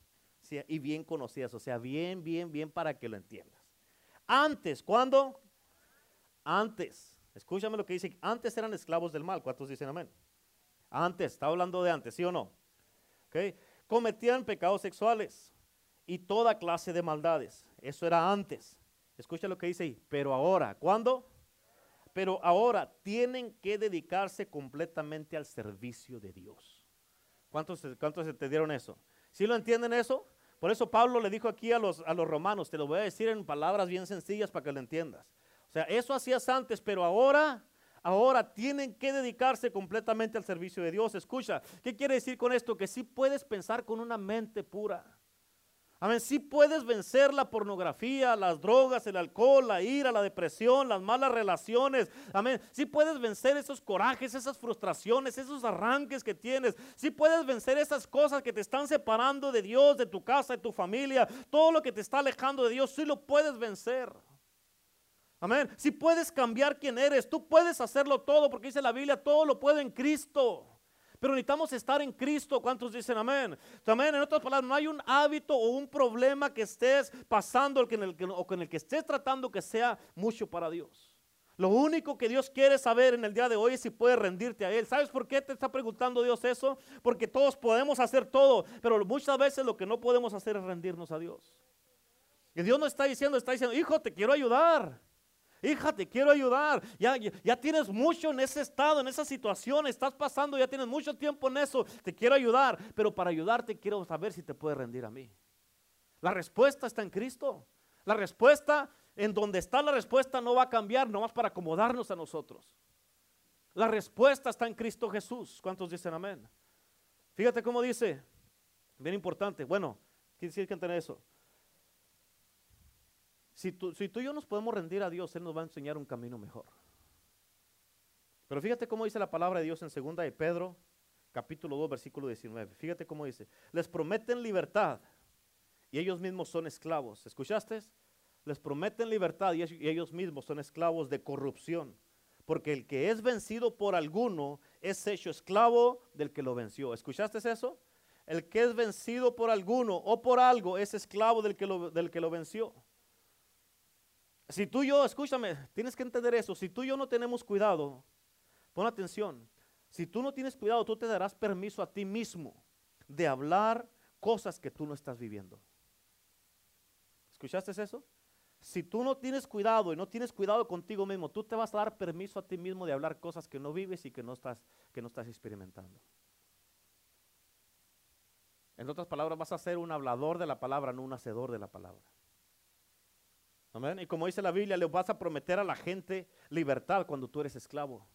y bien conocidas, o sea, bien, bien, bien para que lo entiendas. Antes, ¿cuándo? Antes, escúchame lo que dice, antes eran esclavos del mal, ¿cuántos dicen amén? Antes, está hablando de antes, ¿sí o no? Okay cometían pecados sexuales y toda clase de maldades. Eso era antes. Escucha lo que dice ahí. Pero ahora, ¿cuándo? Pero ahora tienen que dedicarse completamente al servicio de Dios. ¿Cuántos, cuántos entendieron eso? ¿Sí lo entienden eso? Por eso Pablo le dijo aquí a los, a los romanos, te lo voy a decir en palabras bien sencillas para que lo entiendas. O sea, eso hacías antes, pero ahora ahora tienen que dedicarse completamente al servicio de Dios. Escucha, ¿qué quiere decir con esto? Que sí puedes pensar con una mente pura. Amén. Sí puedes vencer la pornografía, las drogas, el alcohol, la ira, la depresión, las malas relaciones. Amén. Sí puedes vencer esos corajes, esas frustraciones, esos arranques que tienes. Sí puedes vencer esas cosas que te están separando de Dios, de tu casa, de tu familia. Todo lo que te está alejando de Dios, sí lo puedes vencer. Amén. Si puedes cambiar quién eres, tú puedes hacerlo todo porque dice la Biblia, todo lo puede en Cristo. Pero necesitamos estar en Cristo. ¿Cuántos dicen amén? Amén. En otras palabras, no hay un hábito o un problema que estés pasando o con el que estés tratando que sea mucho para Dios. Lo único que Dios quiere saber en el día de hoy es si puedes rendirte a Él. ¿Sabes por qué te está preguntando Dios eso? Porque todos podemos hacer todo, pero muchas veces lo que no podemos hacer es rendirnos a Dios. Y Dios no está diciendo, está diciendo, hijo, te quiero ayudar. Hija, te quiero ayudar. Ya, ya, tienes mucho en ese estado, en esa situación. Estás pasando, ya tienes mucho tiempo en eso. Te quiero ayudar. Pero para ayudarte quiero saber si te puedes rendir a mí. La respuesta está en Cristo. La respuesta, en donde está la respuesta, no va a cambiar, nomás para acomodarnos a nosotros. La respuesta está en Cristo Jesús. ¿Cuántos dicen amén? Fíjate cómo dice. Bien importante. Bueno, decir que entender eso. Si tú, y yo nos podemos rendir a Dios, Él nos va a enseñar un camino mejor. Pero fíjate cómo dice la palabra de Dios en 2 de Pedro, capítulo 2, versículo 19. Fíjate cómo dice, les prometen libertad y ellos mismos son esclavos. ¿Escuchaste? Les prometen libertad y ellos mismos son esclavos de corrupción. Porque el que es vencido por alguno es hecho esclavo del que lo venció. ¿Escuchaste eso? El que es vencido por alguno o por algo es esclavo del que lo, del que lo venció. Si tú y yo, escúchame, tienes que entender eso. Si tú y yo no tenemos cuidado, pon atención. Si tú no tienes cuidado, tú te darás permiso a ti mismo de hablar cosas que tú no estás viviendo. ¿Escuchaste eso? Si tú no tienes cuidado y no tienes cuidado contigo mismo, tú te vas a dar permiso a ti mismo de hablar cosas que no vives y que no estás, que no estás experimentando. En otras palabras, vas a ser un hablador de la palabra, no un hacedor de la palabra. Amén. Y como dice la Biblia, le vas a prometer a la gente libertad cuando tú eres esclavo.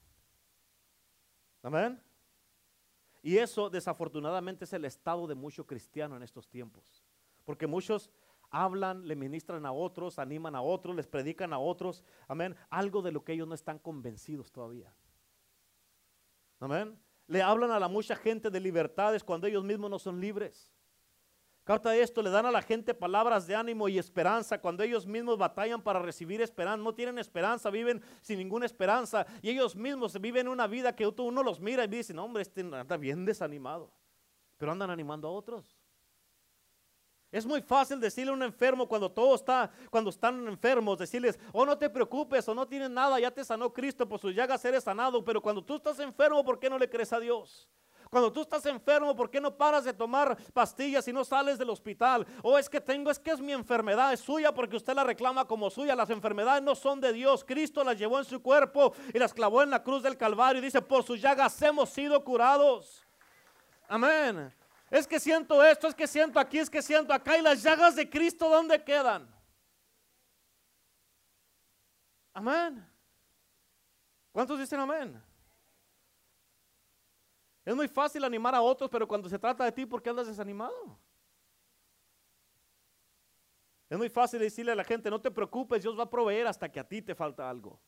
Amén. Y eso desafortunadamente es el estado de mucho cristiano en estos tiempos. Porque muchos hablan, le ministran a otros, animan a otros, les predican a otros. Amén. Algo de lo que ellos no están convencidos todavía. Amén. Le hablan a la mucha gente de libertades cuando ellos mismos no son libres. Carta esto, le dan a la gente palabras de ánimo y esperanza cuando ellos mismos batallan para recibir esperanza. No tienen esperanza, viven sin ninguna esperanza. Y ellos mismos viven una vida que uno los mira y dice, no, hombre, este anda bien desanimado. Pero andan animando a otros. Es muy fácil decirle a un enfermo cuando todo está, cuando están enfermos, decirles, oh no te preocupes, o no tienes nada, ya te sanó Cristo, por sus llagas eres sanado. Pero cuando tú estás enfermo, ¿por qué no le crees a Dios? Cuando tú estás enfermo, ¿por qué no paras de tomar pastillas y no sales del hospital? O es que tengo, es que es mi enfermedad, es suya porque usted la reclama como suya. Las enfermedades no son de Dios. Cristo las llevó en su cuerpo y las clavó en la cruz del Calvario y dice, por sus llagas hemos sido curados. Amén. Es que siento esto, es que siento aquí, es que siento acá. Y las llagas de Cristo, ¿dónde quedan? Amén. ¿Cuántos dicen amén? Es muy fácil animar a otros, pero cuando se trata de ti, ¿por qué andas desanimado? Es muy fácil decirle a la gente, no te preocupes, Dios va a proveer hasta que a ti te falta algo.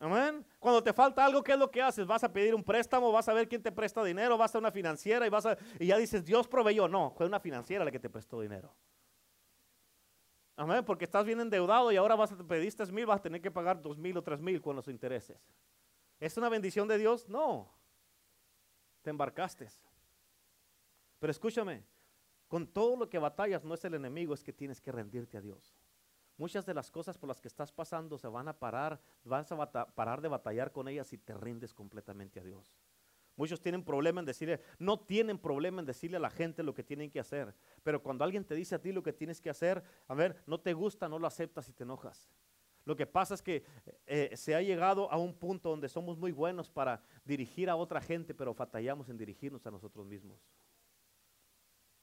Amén. Cuando te falta algo, ¿qué es lo que haces? Vas a pedir un préstamo, vas a ver quién te presta dinero, vas a una financiera y vas a y ya dices, Dios proveyó. No, fue una financiera la que te prestó dinero. Amén, porque estás bien endeudado y ahora vas a pediste mil, vas a tener que pagar dos mil o tres mil con los intereses. ¿Es una bendición de Dios? No. Te embarcaste. Pero escúchame, con todo lo que batallas no es el enemigo, es que tienes que rendirte a Dios. Muchas de las cosas por las que estás pasando se van a parar, vas a parar de batallar con ellas si te rindes completamente a Dios. Muchos tienen problema en decirle, no tienen problema en decirle a la gente lo que tienen que hacer, pero cuando alguien te dice a ti lo que tienes que hacer, a ver, no te gusta, no lo aceptas y te enojas. Lo que pasa es que eh, se ha llegado a un punto donde somos muy buenos para dirigir a otra gente, pero fatallamos en dirigirnos a nosotros mismos.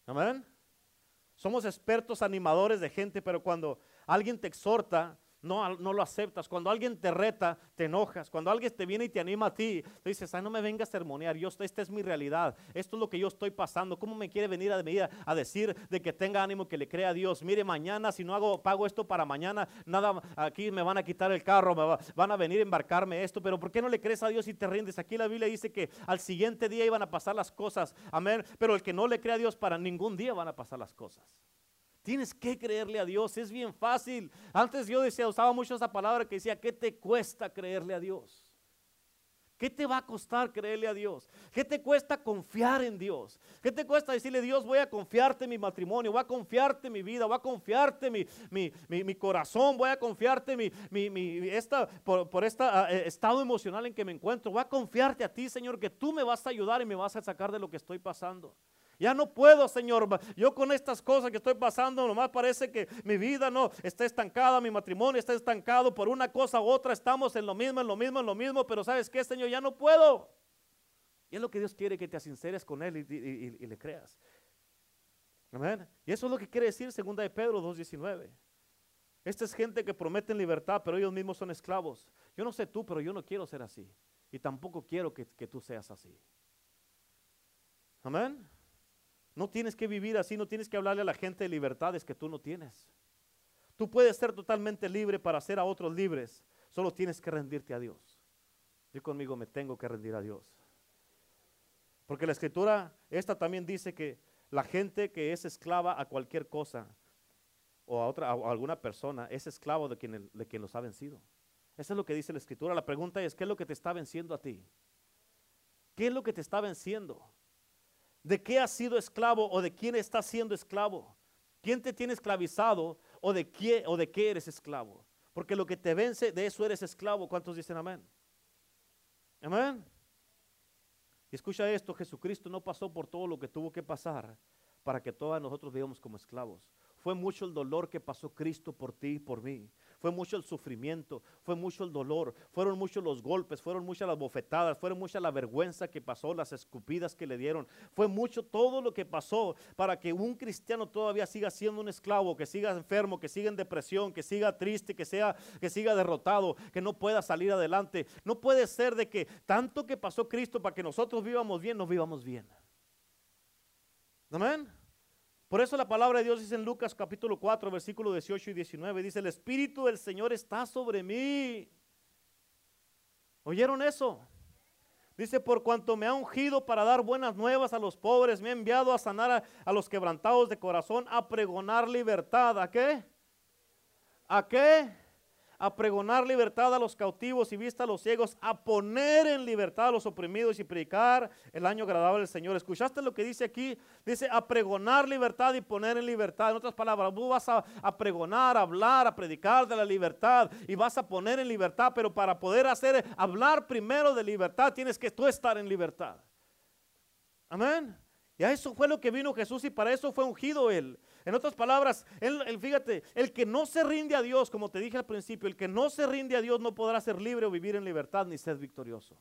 Amén. Somos expertos animadores de gente, pero cuando alguien te exhorta, no, no lo aceptas. Cuando alguien te reta, te enojas. Cuando alguien te viene y te anima a ti, dices, ay, no me vengas a sermonear. Yo, esta es mi realidad. Esto es lo que yo estoy pasando. ¿Cómo me quiere venir a, a decir de que tenga ánimo, que le crea a Dios? Mire, mañana, si no hago, pago esto para mañana, nada, aquí me van a quitar el carro, me van a venir a embarcarme esto. Pero ¿por qué no le crees a Dios y te rindes? Aquí la Biblia dice que al siguiente día iban a pasar las cosas. Amén. Pero el que no le cree a Dios, para ningún día van a pasar las cosas. Tienes que creerle a Dios, es bien fácil. Antes yo decía, usaba mucho esa palabra que decía, ¿qué te cuesta creerle a Dios? ¿Qué te va a costar creerle a Dios? ¿Qué te cuesta confiar en Dios? ¿Qué te cuesta decirle, Dios, voy a confiarte mi matrimonio, voy a confiarte mi vida, voy a confiarte mi, mi, corazón, voy a confiarte mi, esta, por, este estado emocional en que me encuentro, voy a confiarte a ti, Señor, que tú me vas a ayudar y me vas a sacar de lo que estoy pasando. Ya no puedo, Señor. Yo con estas cosas que estoy pasando, nomás parece que mi vida no está estancada, mi matrimonio está estancado por una cosa u otra. Estamos en lo mismo, en lo mismo, en lo mismo, pero ¿sabes qué, Señor? Ya no puedo. Y es lo que Dios quiere que te sinceres con Él y, le creas. Amén. Y eso es lo que quiere decir segunda de Pedro 2.19. Esta es gente que prometen libertad, pero ellos mismos son esclavos. Yo no sé tú, pero yo no quiero ser así. Y tampoco quiero que, que tú seas así. Amén. No tienes que vivir así, no tienes que hablarle a la gente de libertades que tú no tienes. Tú puedes ser totalmente libre para hacer a otros libres, solo tienes que rendirte a Dios. Yo conmigo me tengo que rendir a Dios. Porque la escritura, esta también dice que la gente que es esclava a cualquier cosa o a, otra, a alguna persona es esclavo de quien, de quien los ha vencido. Eso es lo que dice la escritura. La pregunta es, ¿qué es lo que te está venciendo a ti? ¿Qué es lo que te está venciendo? ¿De qué has sido esclavo o de quién estás siendo esclavo? ¿Quién te tiene esclavizado o de qué o de qué eres esclavo? Porque lo que te vence, de eso eres esclavo. ¿Cuántos dicen amén? Amén. Y escucha esto, Jesucristo no pasó por todo lo que tuvo que pasar para que todos nosotros vivamos como esclavos. Fue mucho el dolor que pasó Cristo por ti y por mí fue mucho el sufrimiento, fue mucho el dolor, fueron muchos los golpes, fueron muchas las bofetadas, fueron mucha la vergüenza que pasó, las escupidas que le dieron, fue mucho todo lo que pasó para que un cristiano todavía siga siendo un esclavo, que siga enfermo, que siga en depresión, que siga triste, que sea que siga derrotado, que no pueda salir adelante. No puede ser de que tanto que pasó Cristo para que nosotros vivamos bien, no vivamos bien. Amén. Por eso la palabra de Dios dice en Lucas capítulo 4, versículo 18 y 19, dice, el Espíritu del Señor está sobre mí. ¿Oyeron eso? Dice, por cuanto me ha ungido para dar buenas nuevas a los pobres, me ha enviado a sanar a, a los quebrantados de corazón, a pregonar libertad. ¿A qué? ¿A qué? A pregonar libertad a los cautivos y vista a los ciegos, a poner en libertad a los oprimidos y predicar el año agradable del Señor. ¿Escuchaste lo que dice aquí? Dice a pregonar libertad y poner en libertad. En otras palabras, tú vas a, pregonar, a hablar, a predicar de la libertad y vas a poner en libertad, pero para poder hacer, hablar primero de libertad, tienes que tú estar en libertad. Amén. Y a eso fue lo que vino Jesús y para eso fue ungido él. En otras palabras, él, fíjate, el que no se rinde a Dios, como te dije al principio, el que no se rinde a Dios no podrá ser libre o vivir en libertad ni ser victorioso.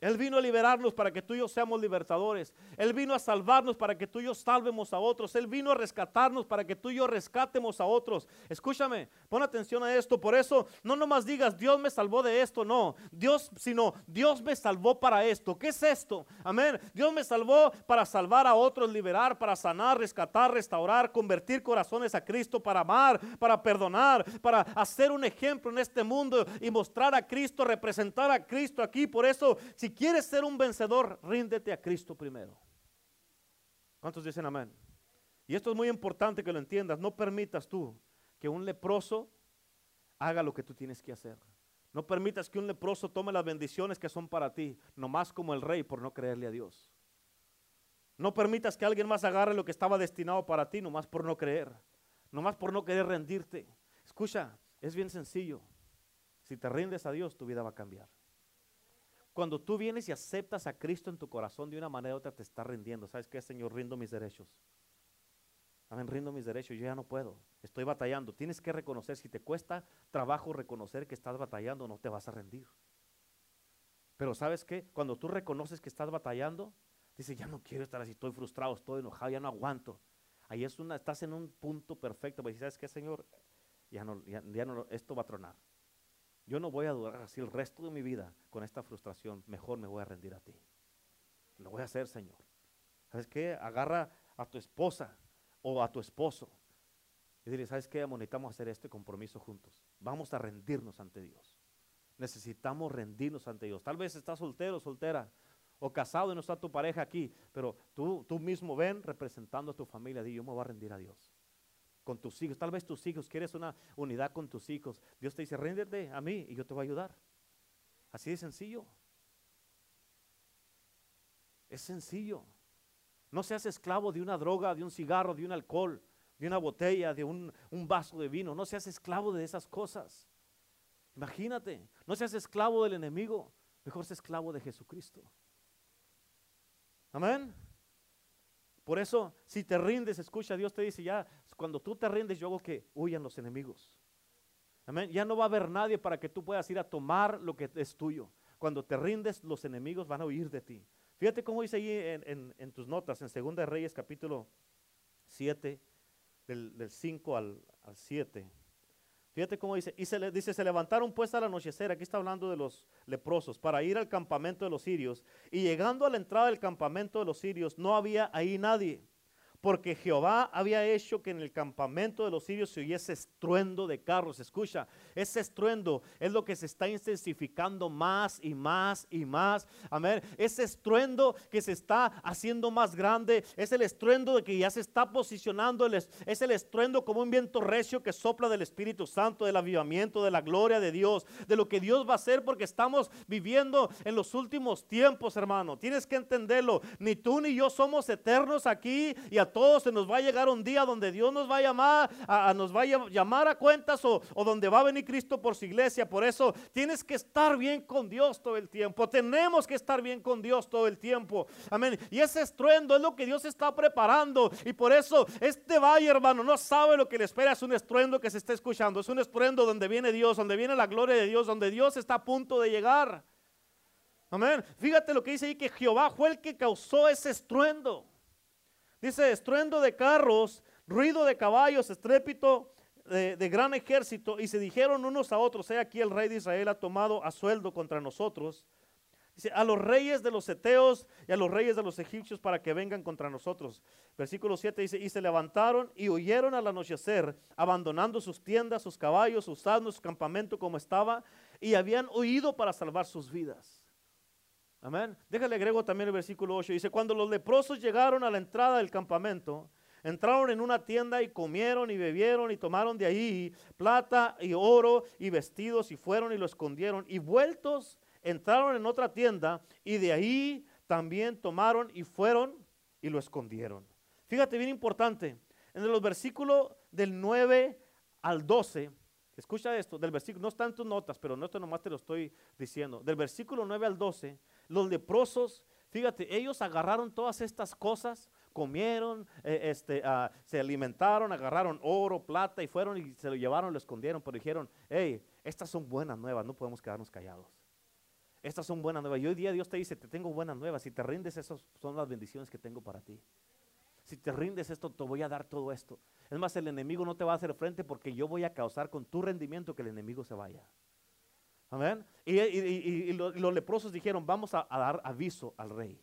Él vino a liberarnos para que tú y yo seamos libertadores. Él vino a salvarnos para que tú y yo salvemos a otros. Él vino a rescatarnos para que tú y yo rescatemos a otros. Escúchame, pon atención a esto. Por eso no nomás digas, Dios me salvó de esto. No, Dios, sino Dios me salvó para esto. ¿Qué es esto? Amén. Dios me salvó para salvar a otros, liberar, para sanar, rescatar, restaurar, convertir corazones a Cristo, para amar, para perdonar, para hacer un ejemplo en este mundo y mostrar a Cristo, representar a Cristo aquí. Por eso, si quieres ser un vencedor, ríndete a Cristo primero. ¿Cuántos dicen amén? Y esto es muy importante que lo entiendas. No permitas tú que un leproso haga lo que tú tienes que hacer. No permitas que un leproso tome las bendiciones que son para ti, nomás como el rey por no creerle a Dios. No permitas que alguien más agarre lo que estaba destinado para ti, nomás por no creer, nomás por no querer rendirte. Escucha, es bien sencillo. Si te rindes a Dios, tu vida va a cambiar. Cuando tú vienes y aceptas a Cristo en tu corazón de una manera u otra, te está rindiendo. ¿Sabes qué, Señor? Rindo mis derechos. Amén, rindo mis derechos. Yo ya no puedo. Estoy batallando. Tienes que reconocer. Si te cuesta trabajo reconocer que estás batallando, no te vas a rendir. Pero ¿sabes qué? Cuando tú reconoces que estás batallando, dices, ya no quiero estar así, estoy frustrado, estoy enojado, ya no aguanto. Ahí es una, estás en un punto perfecto. Pero ¿sabes qué, Señor? ya no, ya, no, esto va a tronar. Yo no voy a durar así el resto de mi vida con esta frustración. Mejor me voy a rendir a ti. Lo voy a hacer, Señor. ¿Sabes qué? Agarra a tu esposa o a tu esposo y dile, ¿sabes qué? Necesitamos hacer este compromiso juntos. Vamos a rendirnos ante Dios. Necesitamos rendirnos ante Dios. Tal vez estás soltero, soltera o casado y no está tu pareja aquí, pero tú, tú mismo ven representando a tu familia, di, yo me voy a rendir a Dios. Con tus hijos, tal vez tus hijos, quieres una unidad con tus hijos. Dios te dice, ríndete a mí y yo te voy a ayudar. Así de sencillo. Es sencillo. No seas esclavo de una droga, de un cigarro, de un alcohol, de una botella, de un, un vaso de vino. No seas esclavo de esas cosas. Imagínate, no seas esclavo del enemigo, mejor seas esclavo de Jesucristo. Amén. Por eso, si te rindes, escucha, Dios te dice, ya, cuando tú te rindes, yo hago que huyan los enemigos. Amén. Ya no va a haber nadie para que tú puedas ir a tomar lo que es tuyo. Cuando te rindes, los enemigos van a huir de ti. Fíjate cómo dice ahí en, tus notas, en 2 Reyes capítulo 7, del, 5 al, al 7. Fíjate cómo dice, y se le dice, se levantaron pues al anochecer, aquí está hablando de los leprosos, para ir al campamento de los sirios. Y llegando a la entrada del campamento de los sirios, no había ahí nadie porque Jehová había hecho que en el campamento de los sirios se oyese estruendo de carros. Escucha, ese estruendo es lo que se está intensificando más y más y más. Amén. Ese estruendo que se está haciendo más grande es el estruendo de que ya se está posicionando. Es el estruendo como un viento recio que sopla del Espíritu Santo, del avivamiento, de la gloria de Dios, de lo que Dios va a hacer porque estamos viviendo en los últimos tiempos, hermano. Tienes que entenderlo. Ni tú ni yo somos eternos aquí y a todos se nos va a llegar un día donde Dios nos va a llamar, a, nos va a llamar a cuentas o, o donde va a venir Cristo por su iglesia. Por eso tienes que estar bien con Dios todo el tiempo. Tenemos que estar bien con Dios todo el tiempo. Amén. Y ese estruendo es lo que Dios está preparando. Y por eso este valle, hermano, no sabe lo que le espera. Es un estruendo que se está escuchando. Es un estruendo donde viene Dios, donde viene la gloria de Dios, donde Dios está a punto de llegar. Amén. Fíjate lo que dice ahí que Jehová fue el que causó ese estruendo. Dice, estruendo de carros, ruido de caballos, estrépito de, gran ejército. Y se dijeron unos a otros, he aquí el rey de Israel ha tomado a sueldo contra nosotros. Dice, a los reyes de los eteos y a los reyes de los egipcios para que vengan contra nosotros. Versículo 7 dice, y se levantaron y huyeron al anochecer, abandonando sus tiendas, sus caballos, usando su campamento como estaba, y habían huido para salvar sus vidas. Amén. Déjale agrego también el versículo 8. Dice, cuando los leprosos llegaron a la entrada del campamento, entraron en una tienda y comieron y bebieron y tomaron de ahí plata y oro y vestidos y fueron y lo escondieron. Y vueltos, entraron en otra tienda y de ahí también tomaron y fueron y lo escondieron. Fíjate bien importante, en los versículos del 9 al 12, escucha esto, del versículo, no están tus notas, pero no esto nomás te lo estoy diciendo, del versículo 9 al 12 los leprosos, fíjate, ellos agarraron todas estas cosas, comieron, eh, este, ah, se alimentaron, agarraron oro, plata y fueron y se lo llevaron, lo escondieron, pero dijeron, hey, estas son buenas nuevas, no podemos quedarnos callados. Estas son buenas nuevas. Y hoy día Dios te dice, te tengo buenas nuevas. Si te rindes, esas son las bendiciones que tengo para ti. Si te rindes esto, te voy a dar todo esto. Es más, el enemigo no te va a hacer frente porque yo voy a causar con tu rendimiento que el enemigo se vaya. Amén. Y, los, leprosos dijeron, vamos a, dar aviso al rey.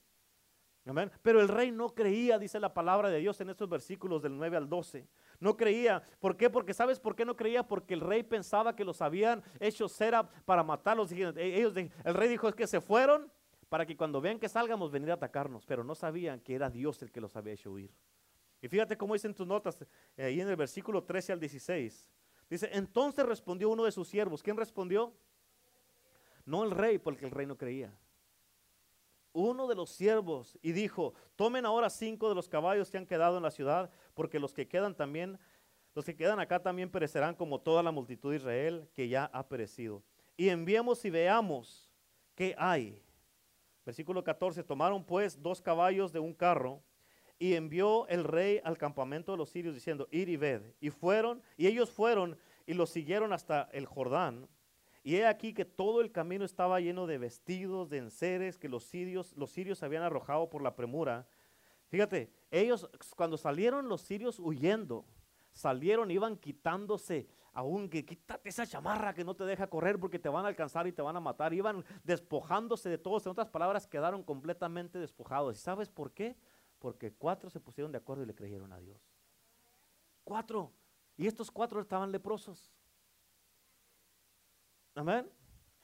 Amén. Pero el rey no creía, dice la palabra de Dios en estos versículos del 9 al 12. No creía. ¿Por qué? Porque ¿sabes por qué no creía? Porque el rey pensaba que los habían hecho cera para matarlos. E, ellos, el rey dijo es que se fueron para que cuando vean que salgamos venir a atacarnos. Pero no sabían que era Dios el que los había hecho huir. Y fíjate cómo dicen tus notas eh, ahí en el versículo 13 al 16. Dice, entonces respondió uno de sus siervos. ¿Quién respondió? No el rey, porque el rey no creía. Uno de los siervos y dijo, tomen ahora cinco de los caballos que han quedado en la ciudad, porque los que quedan también, los que quedan acá también perecerán como toda la multitud de Israel que ya ha perecido. Y enviemos y veamos qué hay. Versículo 14, tomaron pues dos caballos de un carro y envió el rey al campamento de los sirios diciendo, ir y ved. Y fueron, y ellos fueron y los siguieron hasta el Jordán y he aquí que todo el camino estaba lleno de vestidos, de enseres que los sirios, los sirios habían arrojado por la premura. Fíjate, ellos cuando salieron los sirios huyendo, salieron, iban quitándose aún que quítate esa chamarra que no te deja correr porque te van a alcanzar y te van a matar. Iban despojándose de todos. En otras palabras, quedaron completamente despojados. ¿Y sabes por qué? Porque cuatro se pusieron de acuerdo y le creyeron a Dios. Cuatro. Y estos cuatro estaban leprosos. Amén.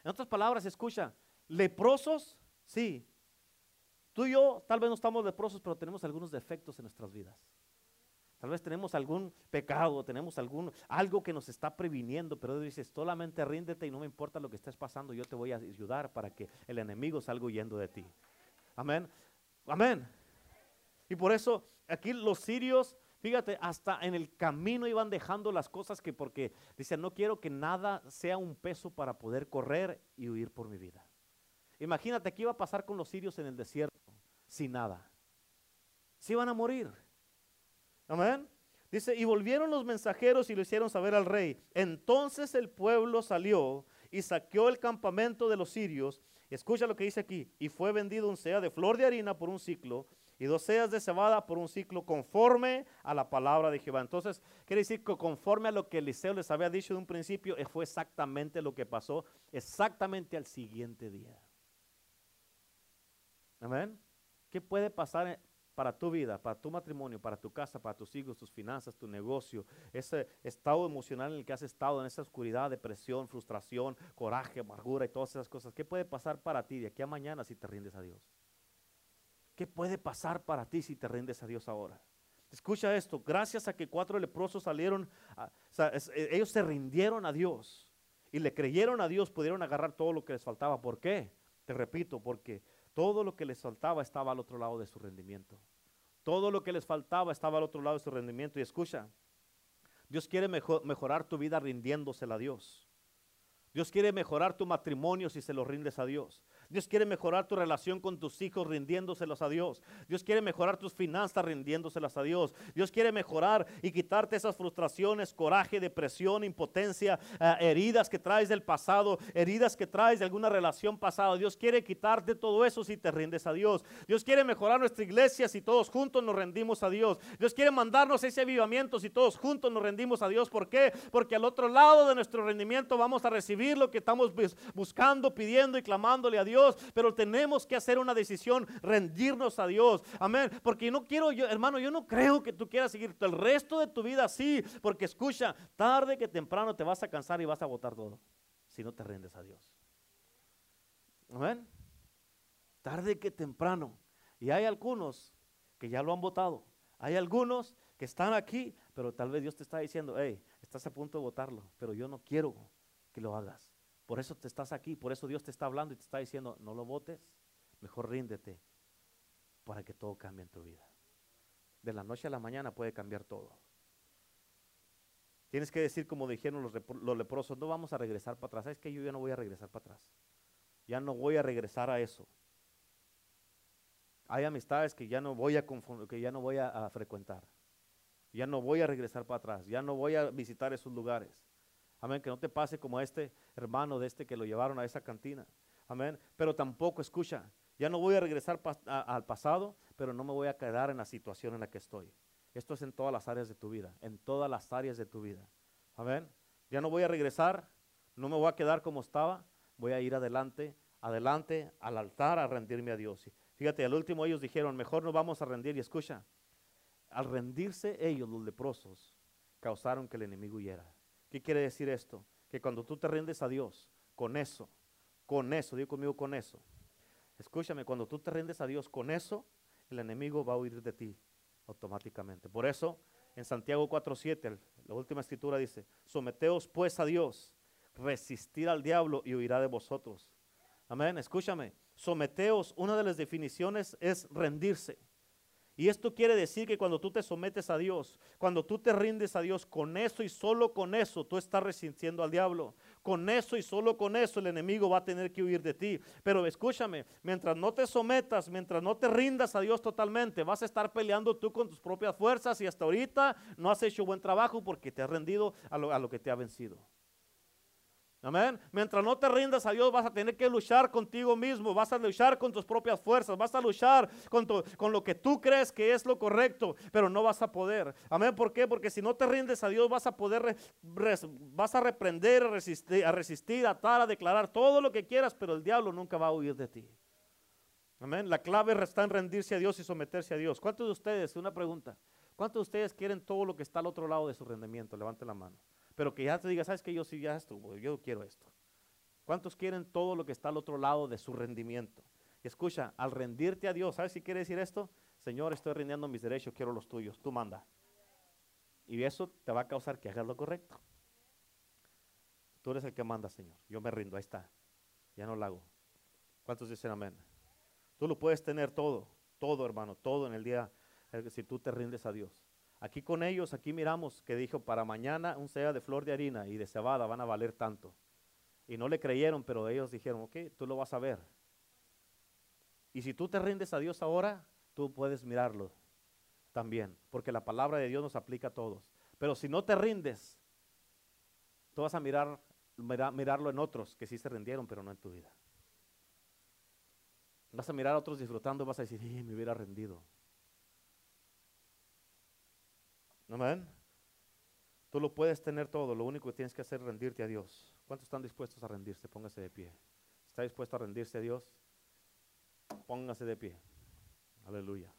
En otras palabras, escucha, leprosos, sí. Tú y yo tal vez no estamos leprosos, pero tenemos algunos defectos en nuestras vidas. Tal vez tenemos algún pecado, tenemos algún algo que nos está previniendo, pero Dios dice, solamente ríndete y no me importa lo que estés pasando, yo te voy a ayudar para que el enemigo salga huyendo de ti. Amén. Amén. Y por eso aquí los sirios, fíjate, hasta en el camino iban dejando las cosas que porque dicen, no quiero que nada sea un peso para poder correr y huir por mi vida. Imagínate qué iba a pasar con los sirios en el desierto sin nada. Se iban a morir. Amén. Dice, y volvieron los mensajeros y lo hicieron saber al rey. Entonces el pueblo salió y saqueó el campamento de los sirios. escucha lo que dice aquí. Y fue vendido un sea de flor de harina por un ciclo y dos seas de cebada por un ciclo conforme a la palabra de Jehová. Entonces, quiere decir que conforme a lo que Eliseo les había dicho de un principio, eh, fue exactamente lo que pasó, exactamente al siguiente día. Amén. ¿Qué puede pasar para tu vida, para tu matrimonio, para tu casa, para tus hijos, tus finanzas, tu negocio, ese estado emocional en el que has estado, en esa oscuridad, depresión, frustración, coraje, amargura y todas esas cosas. ¿Qué puede pasar para ti de aquí a mañana si te rindes a Dios? ¿Qué puede pasar para ti si te rindes a Dios ahora? Escucha esto, gracias a que cuatro leprosos salieron, e, ellos se rindieron a Dios y le creyeron a Dios, pudieron agarrar todo lo que les faltaba. ¿Por qué? Te repito, porque todo lo que les faltaba estaba al otro lado de su rendimiento. Todo lo que les faltaba estaba al otro lado de su rendimiento. Y escucha, Dios quiere mejorar tu vida rindiéndosela a Dios. Dios quiere mejorar tu matrimonio si se lo rindes a Dios. Dios quiere mejorar tu relación con tus hijos rindiéndoselos a Dios. Dios quiere mejorar tus finanzas rindiéndoselas a Dios. Dios quiere mejorar y quitarte esas frustraciones, coraje, depresión, impotencia, eh, heridas que traes del pasado, heridas que traes de alguna relación pasada. Dios quiere quitarte todo eso si te rindes a Dios. Dios quiere mejorar nuestra iglesia si todos juntos nos rendimos a Dios. Dios quiere mandarnos ese avivamiento si todos juntos nos rendimos a Dios. ¿Por qué? Porque al otro lado de nuestro rendimiento vamos a recibir lo que estamos buscando, pidiendo y clamándole a Dios, pero tenemos que hacer una decisión, rendirnos a Dios. Amén. Porque no quiero yo, hermano, yo no creo que tú quieras seguir el resto de tu vida así, porque escucha, tarde que temprano te vas a cansar y vas a votar todo si no te rindes a Dios. Amén. Tarde que temprano. Y hay algunos que ya lo han votado. Hay algunos que están aquí, pero tal vez Dios te está diciendo, hey, estás a punto de votarlo, pero yo no quiero que lo hagas. Por eso te estás aquí, por eso Dios te está hablando y te está diciendo, no lo votes, mejor ríndete para que todo cambie en tu vida. De la noche a la mañana puede cambiar todo. Tienes que decir, como dijeron los, leprosos, no vamos a regresar para atrás. Es que yo ya no voy a regresar para atrás. Ya no voy a regresar a eso. Hay amistades que ya no voy a, que ya no voy a frecuentar. Ya no voy a regresar para atrás. Ya no voy a visitar esos lugares. Amén, que no te pase como a este hermano de este que lo llevaron a esa cantina. Amén, pero tampoco escucha, ya no voy a regresar al pasado, pero no me voy a quedar en la situación en la que estoy. Esto es en todas las áreas de tu vida, en todas las áreas de tu vida. Amén, ya no voy a regresar, no me voy a quedar como estaba, voy a ir adelante, adelante al altar a rendirme a Dios. Fíjate, al último ellos dijeron, mejor no vamos a rendir y escucha, al rendirse ellos, los leprosos, causaron que el enemigo huyera. ¿Qué quiere decir esto? Que cuando tú te rindes a Dios, con eso, con eso, digo conmigo con eso. Escúchame, cuando tú te rindes a Dios con eso, el enemigo va a huir de ti automáticamente. Por eso, en Santiago 4.7, la última escritura dice, someteos pues a Dios, resistir al diablo y huirá de vosotros. Amén, escúchame, someteos, una de las definiciones es rendirse. Y esto quiere decir que cuando tú te sometes a Dios, cuando tú te rindes a Dios, con eso y solo con eso tú estás resistiendo al diablo. Con eso y solo con eso el enemigo va a tener que huir de ti. Pero escúchame, mientras no te sometas, mientras no te rindas a Dios totalmente, vas a estar peleando tú con tus propias fuerzas y hasta ahorita no has hecho buen trabajo porque te has rendido a lo, a lo que te ha vencido. Amén. Mientras no te rindas a Dios, vas a tener que luchar contigo mismo, vas a luchar con tus propias fuerzas, vas a luchar con, lo que tú crees que es lo correcto, pero no vas a poder. Amén. ¿Por qué? Porque si no te rindes a Dios, vas a poder, vas a reprender, a resistir, a resistir, a atar, a declarar todo lo que quieras, pero el diablo nunca va a huir de ti. Amén. La clave está en rendirse a Dios y someterse a Dios. ¿Cuántos de ustedes, una pregunta, cuántos de ustedes quieren todo lo que está al otro lado de su rendimiento? Levante la mano pero que ya te diga, sabes que yo sí ya estuvo, yo quiero esto. ¿Cuántos quieren todo lo que está al otro lado de su rendimiento? Escucha, al rendirte a Dios, ¿sabes si quiere decir esto? Señor, estoy rindiendo mis derechos, quiero los tuyos, tú manda. Y eso te va a causar que hagas lo correcto. Tú eres el que manda, Señor. Yo me rindo, ahí está. Ya no lo hago. ¿Cuántos dicen amén? Tú lo puedes tener todo, todo hermano, todo en el día, eh, si tú te rindes a Dios. Aquí con ellos, aquí miramos que dijo, para mañana un sea de flor de harina y de cebada van a valer tanto. Y no le creyeron, pero ellos dijeron, ok, tú lo vas a ver. Y si tú te rindes a Dios ahora, tú puedes mirarlo también, porque la palabra de Dios nos aplica a todos. Pero si no te rindes, tú vas a mirar, mirarlo en otros que sí se rindieron, pero no en tu vida. Vas a mirar a otros disfrutando vas a decir, me hubiera rendido. Amén. Tú lo puedes tener todo, lo único que tienes que hacer es rendirte a Dios. ¿Cuántos están dispuestos a rendirse? Póngase de pie. ¿Está dispuesto a rendirse a Dios? Póngase de pie. Aleluya.